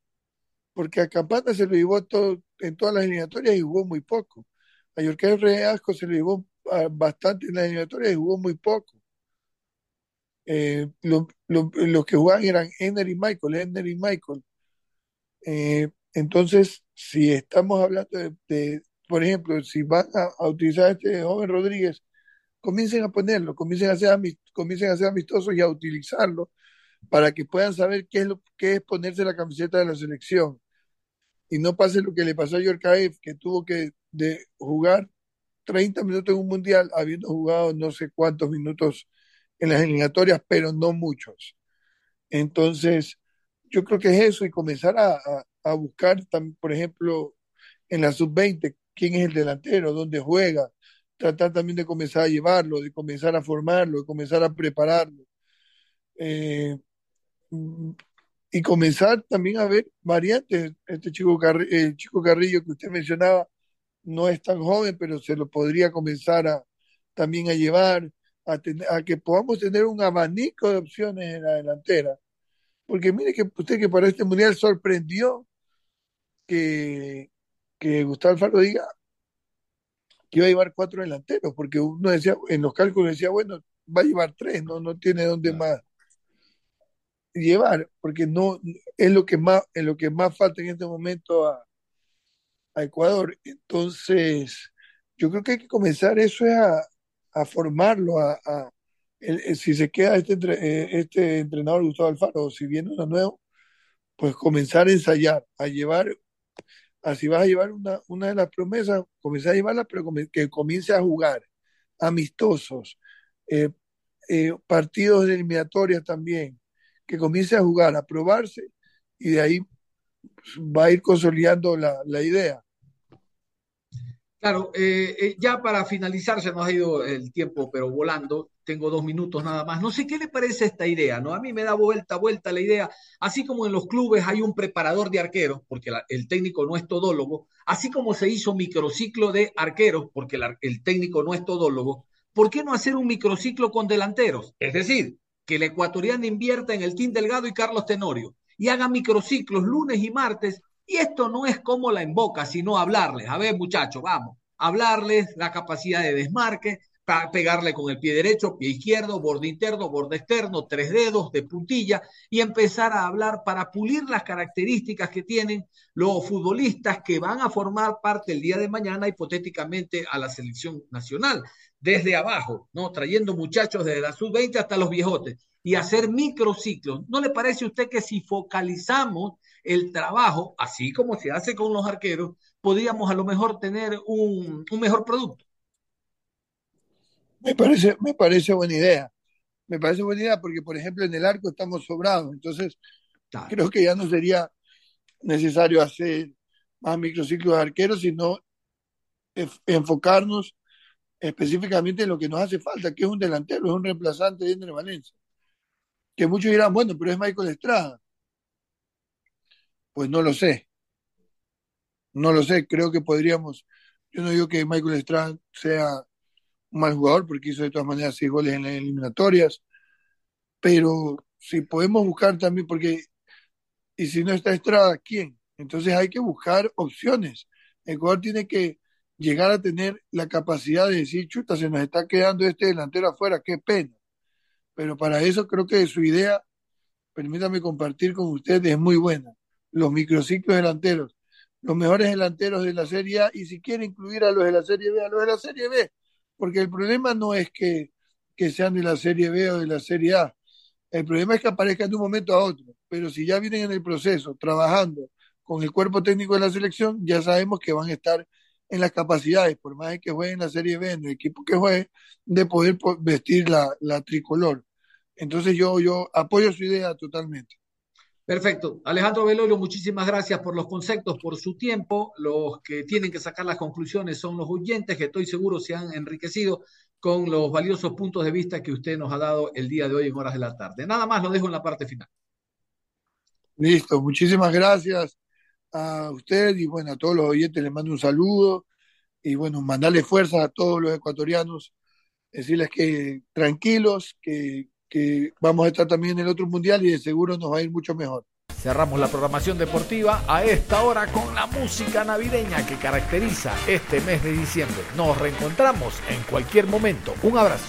porque a Campana se lo llevó todo, en todas las eliminatorias y jugó muy poco. A Yorker Reasco se le llevó ah, bastante en la eliminatoria y jugó muy poco. Eh, lo- lo- los que jugaban eran Enner y Michael, Enner y Michael. Eh, entonces, si estamos hablando de, por ejemplo, si van a, utilizar a este joven Rodríguez, comiencen a ponerlo, comiencen a ser, amistosos y a utilizarlo para que puedan saber qué es lo qué es ponerse la camiseta de la selección y no pase lo que le pasó a Yorkaev, que tuvo que jugar 30 minutos en un mundial, habiendo jugado no sé cuántos minutos en las eliminatorias, pero no muchos. Entonces, yo creo que es eso y comenzar a, a- buscar, tam- por ejemplo, en la sub-20, quién es el delantero, dónde juega, tratar también de comenzar a llevarlo, de comenzar a formarlo, de comenzar a prepararlo. Eh, y comenzar también a ver variantes. Este chico, el chico Carrillo que usted mencionaba no es tan joven, pero se lo podría comenzar a también a llevar, a, ten- a que podamos tener un abanico de opciones en la delantera. Porque mire que usted que para este mundial sorprendió que, que Gustavo Alfaro diga que iba a llevar cuatro delanteros, porque uno decía, en los cálculos decía, bueno, va a llevar tres, no, no tiene dónde más llevar, porque no es lo que más, es lo que más falta en este momento a, a Ecuador. Entonces, yo creo que hay que comenzar eso es a, a formarlo, a, el- si se queda este, eh, este entrenador Gustavo Alfaro, o si viene uno nuevo, pues comenzar a ensayar, a llevar, así vas a llevar una, una de las promesas, comenzar a llevarla, pero que comience a jugar, amistosos, eh, eh, partidos de eliminatorias también, que comience a jugar, a probarse, y de ahí va a ir consolidando la, la idea. Claro, eh, eh, ya para finalizar, se nos ha ido el tiempo, pero volando, tengo dos minutos nada más. No sé qué le parece esta idea, ¿no? A mí me da vuelta, vuelta la idea, así como en los clubes hay un preparador de arqueros, porque la- el técnico no es todólogo, así como se hizo microciclo de arqueros, porque el, técnico no es todólogo, ¿por qué no hacer un microciclo con delanteros? Es decir, que el ecuatoriano invierta en el Team Delgado y Carlos Tenorio y haga microciclos lunes y martes y esto no es como la emboca, sino hablarles. A ver, muchachos, vamos. Hablarles la capacidad de desmarque, pa- pegarle con el pie derecho, pie izquierdo, borde interno, borde externo, tres dedos de puntilla y empezar a hablar para pulir las características que tienen los futbolistas que van a formar parte el día de mañana hipotéticamente a la selección nacional, desde abajo, ¿no? Trayendo muchachos desde la sub-20 hasta los viejotes y hacer microciclos. ¿No le parece a usted que si focalizamos el trabajo, así como se hace con los arqueros, podríamos a lo mejor tener un, un mejor producto? Me parece, me parece buena idea. Me parece buena idea porque, por ejemplo, en el arco estamos sobrados. Entonces, creo que ya no sería necesario hacer más microciclos de arqueros, sino enfocarnos específicamente en lo que nos hace falta, que es un delantero, es un reemplazante de Ender Valencia. Que muchos dirán, bueno, pero es Michael Estrada. Pues no lo sé. No lo sé. Creo que podríamos. Yo no digo que Michael Estrada sea un mal jugador, porque hizo de todas maneras seis goles en las eliminatorias. Pero si podemos buscar también, porque. Y si no está Estrada, ¿quién? Entonces hay que buscar opciones. Ecuador tiene que llegar a tener la capacidad de decir, chuta, se nos está quedando este delantero afuera, qué pena. Pero para eso creo que su idea, permítame compartir con ustedes, es muy buena. Los microciclos delanteros, los mejores delanteros de la Serie A, y si quiere incluir a los de la Serie B, a los de la Serie B, porque el problema no es que, que sean de la Serie B o de la Serie A, el problema es que aparezcan de un momento a otro, pero si ya vienen en el proceso, trabajando con el cuerpo técnico de la selección, ya sabemos que van a estar en las capacidades, por más que jueguen la Serie B, en el equipo que juegue, de poder po- vestir la, la tricolor. Entonces yo, yo apoyo su idea totalmente. Perfecto. Alejandro Velorio, muchísimas gracias por los conceptos, por su tiempo. Los que tienen que sacar las conclusiones son los oyentes, que estoy seguro se han enriquecido con los valiosos puntos de vista que usted nos ha dado el día de hoy en horas de la tarde. Nada más, lo dejo en la parte final. Listo, muchísimas gracias a usted y bueno, a todos los oyentes les mando un saludo y bueno, mandarle fuerzas a todos los ecuatorianos, decirles que tranquilos, que, que vamos a estar también en el otro mundial y de seguro nos va a ir mucho mejor. Cerramos la programación deportiva a esta hora con la música navideña que caracteriza este mes de diciembre. Nos reencontramos en cualquier momento. Un abrazo.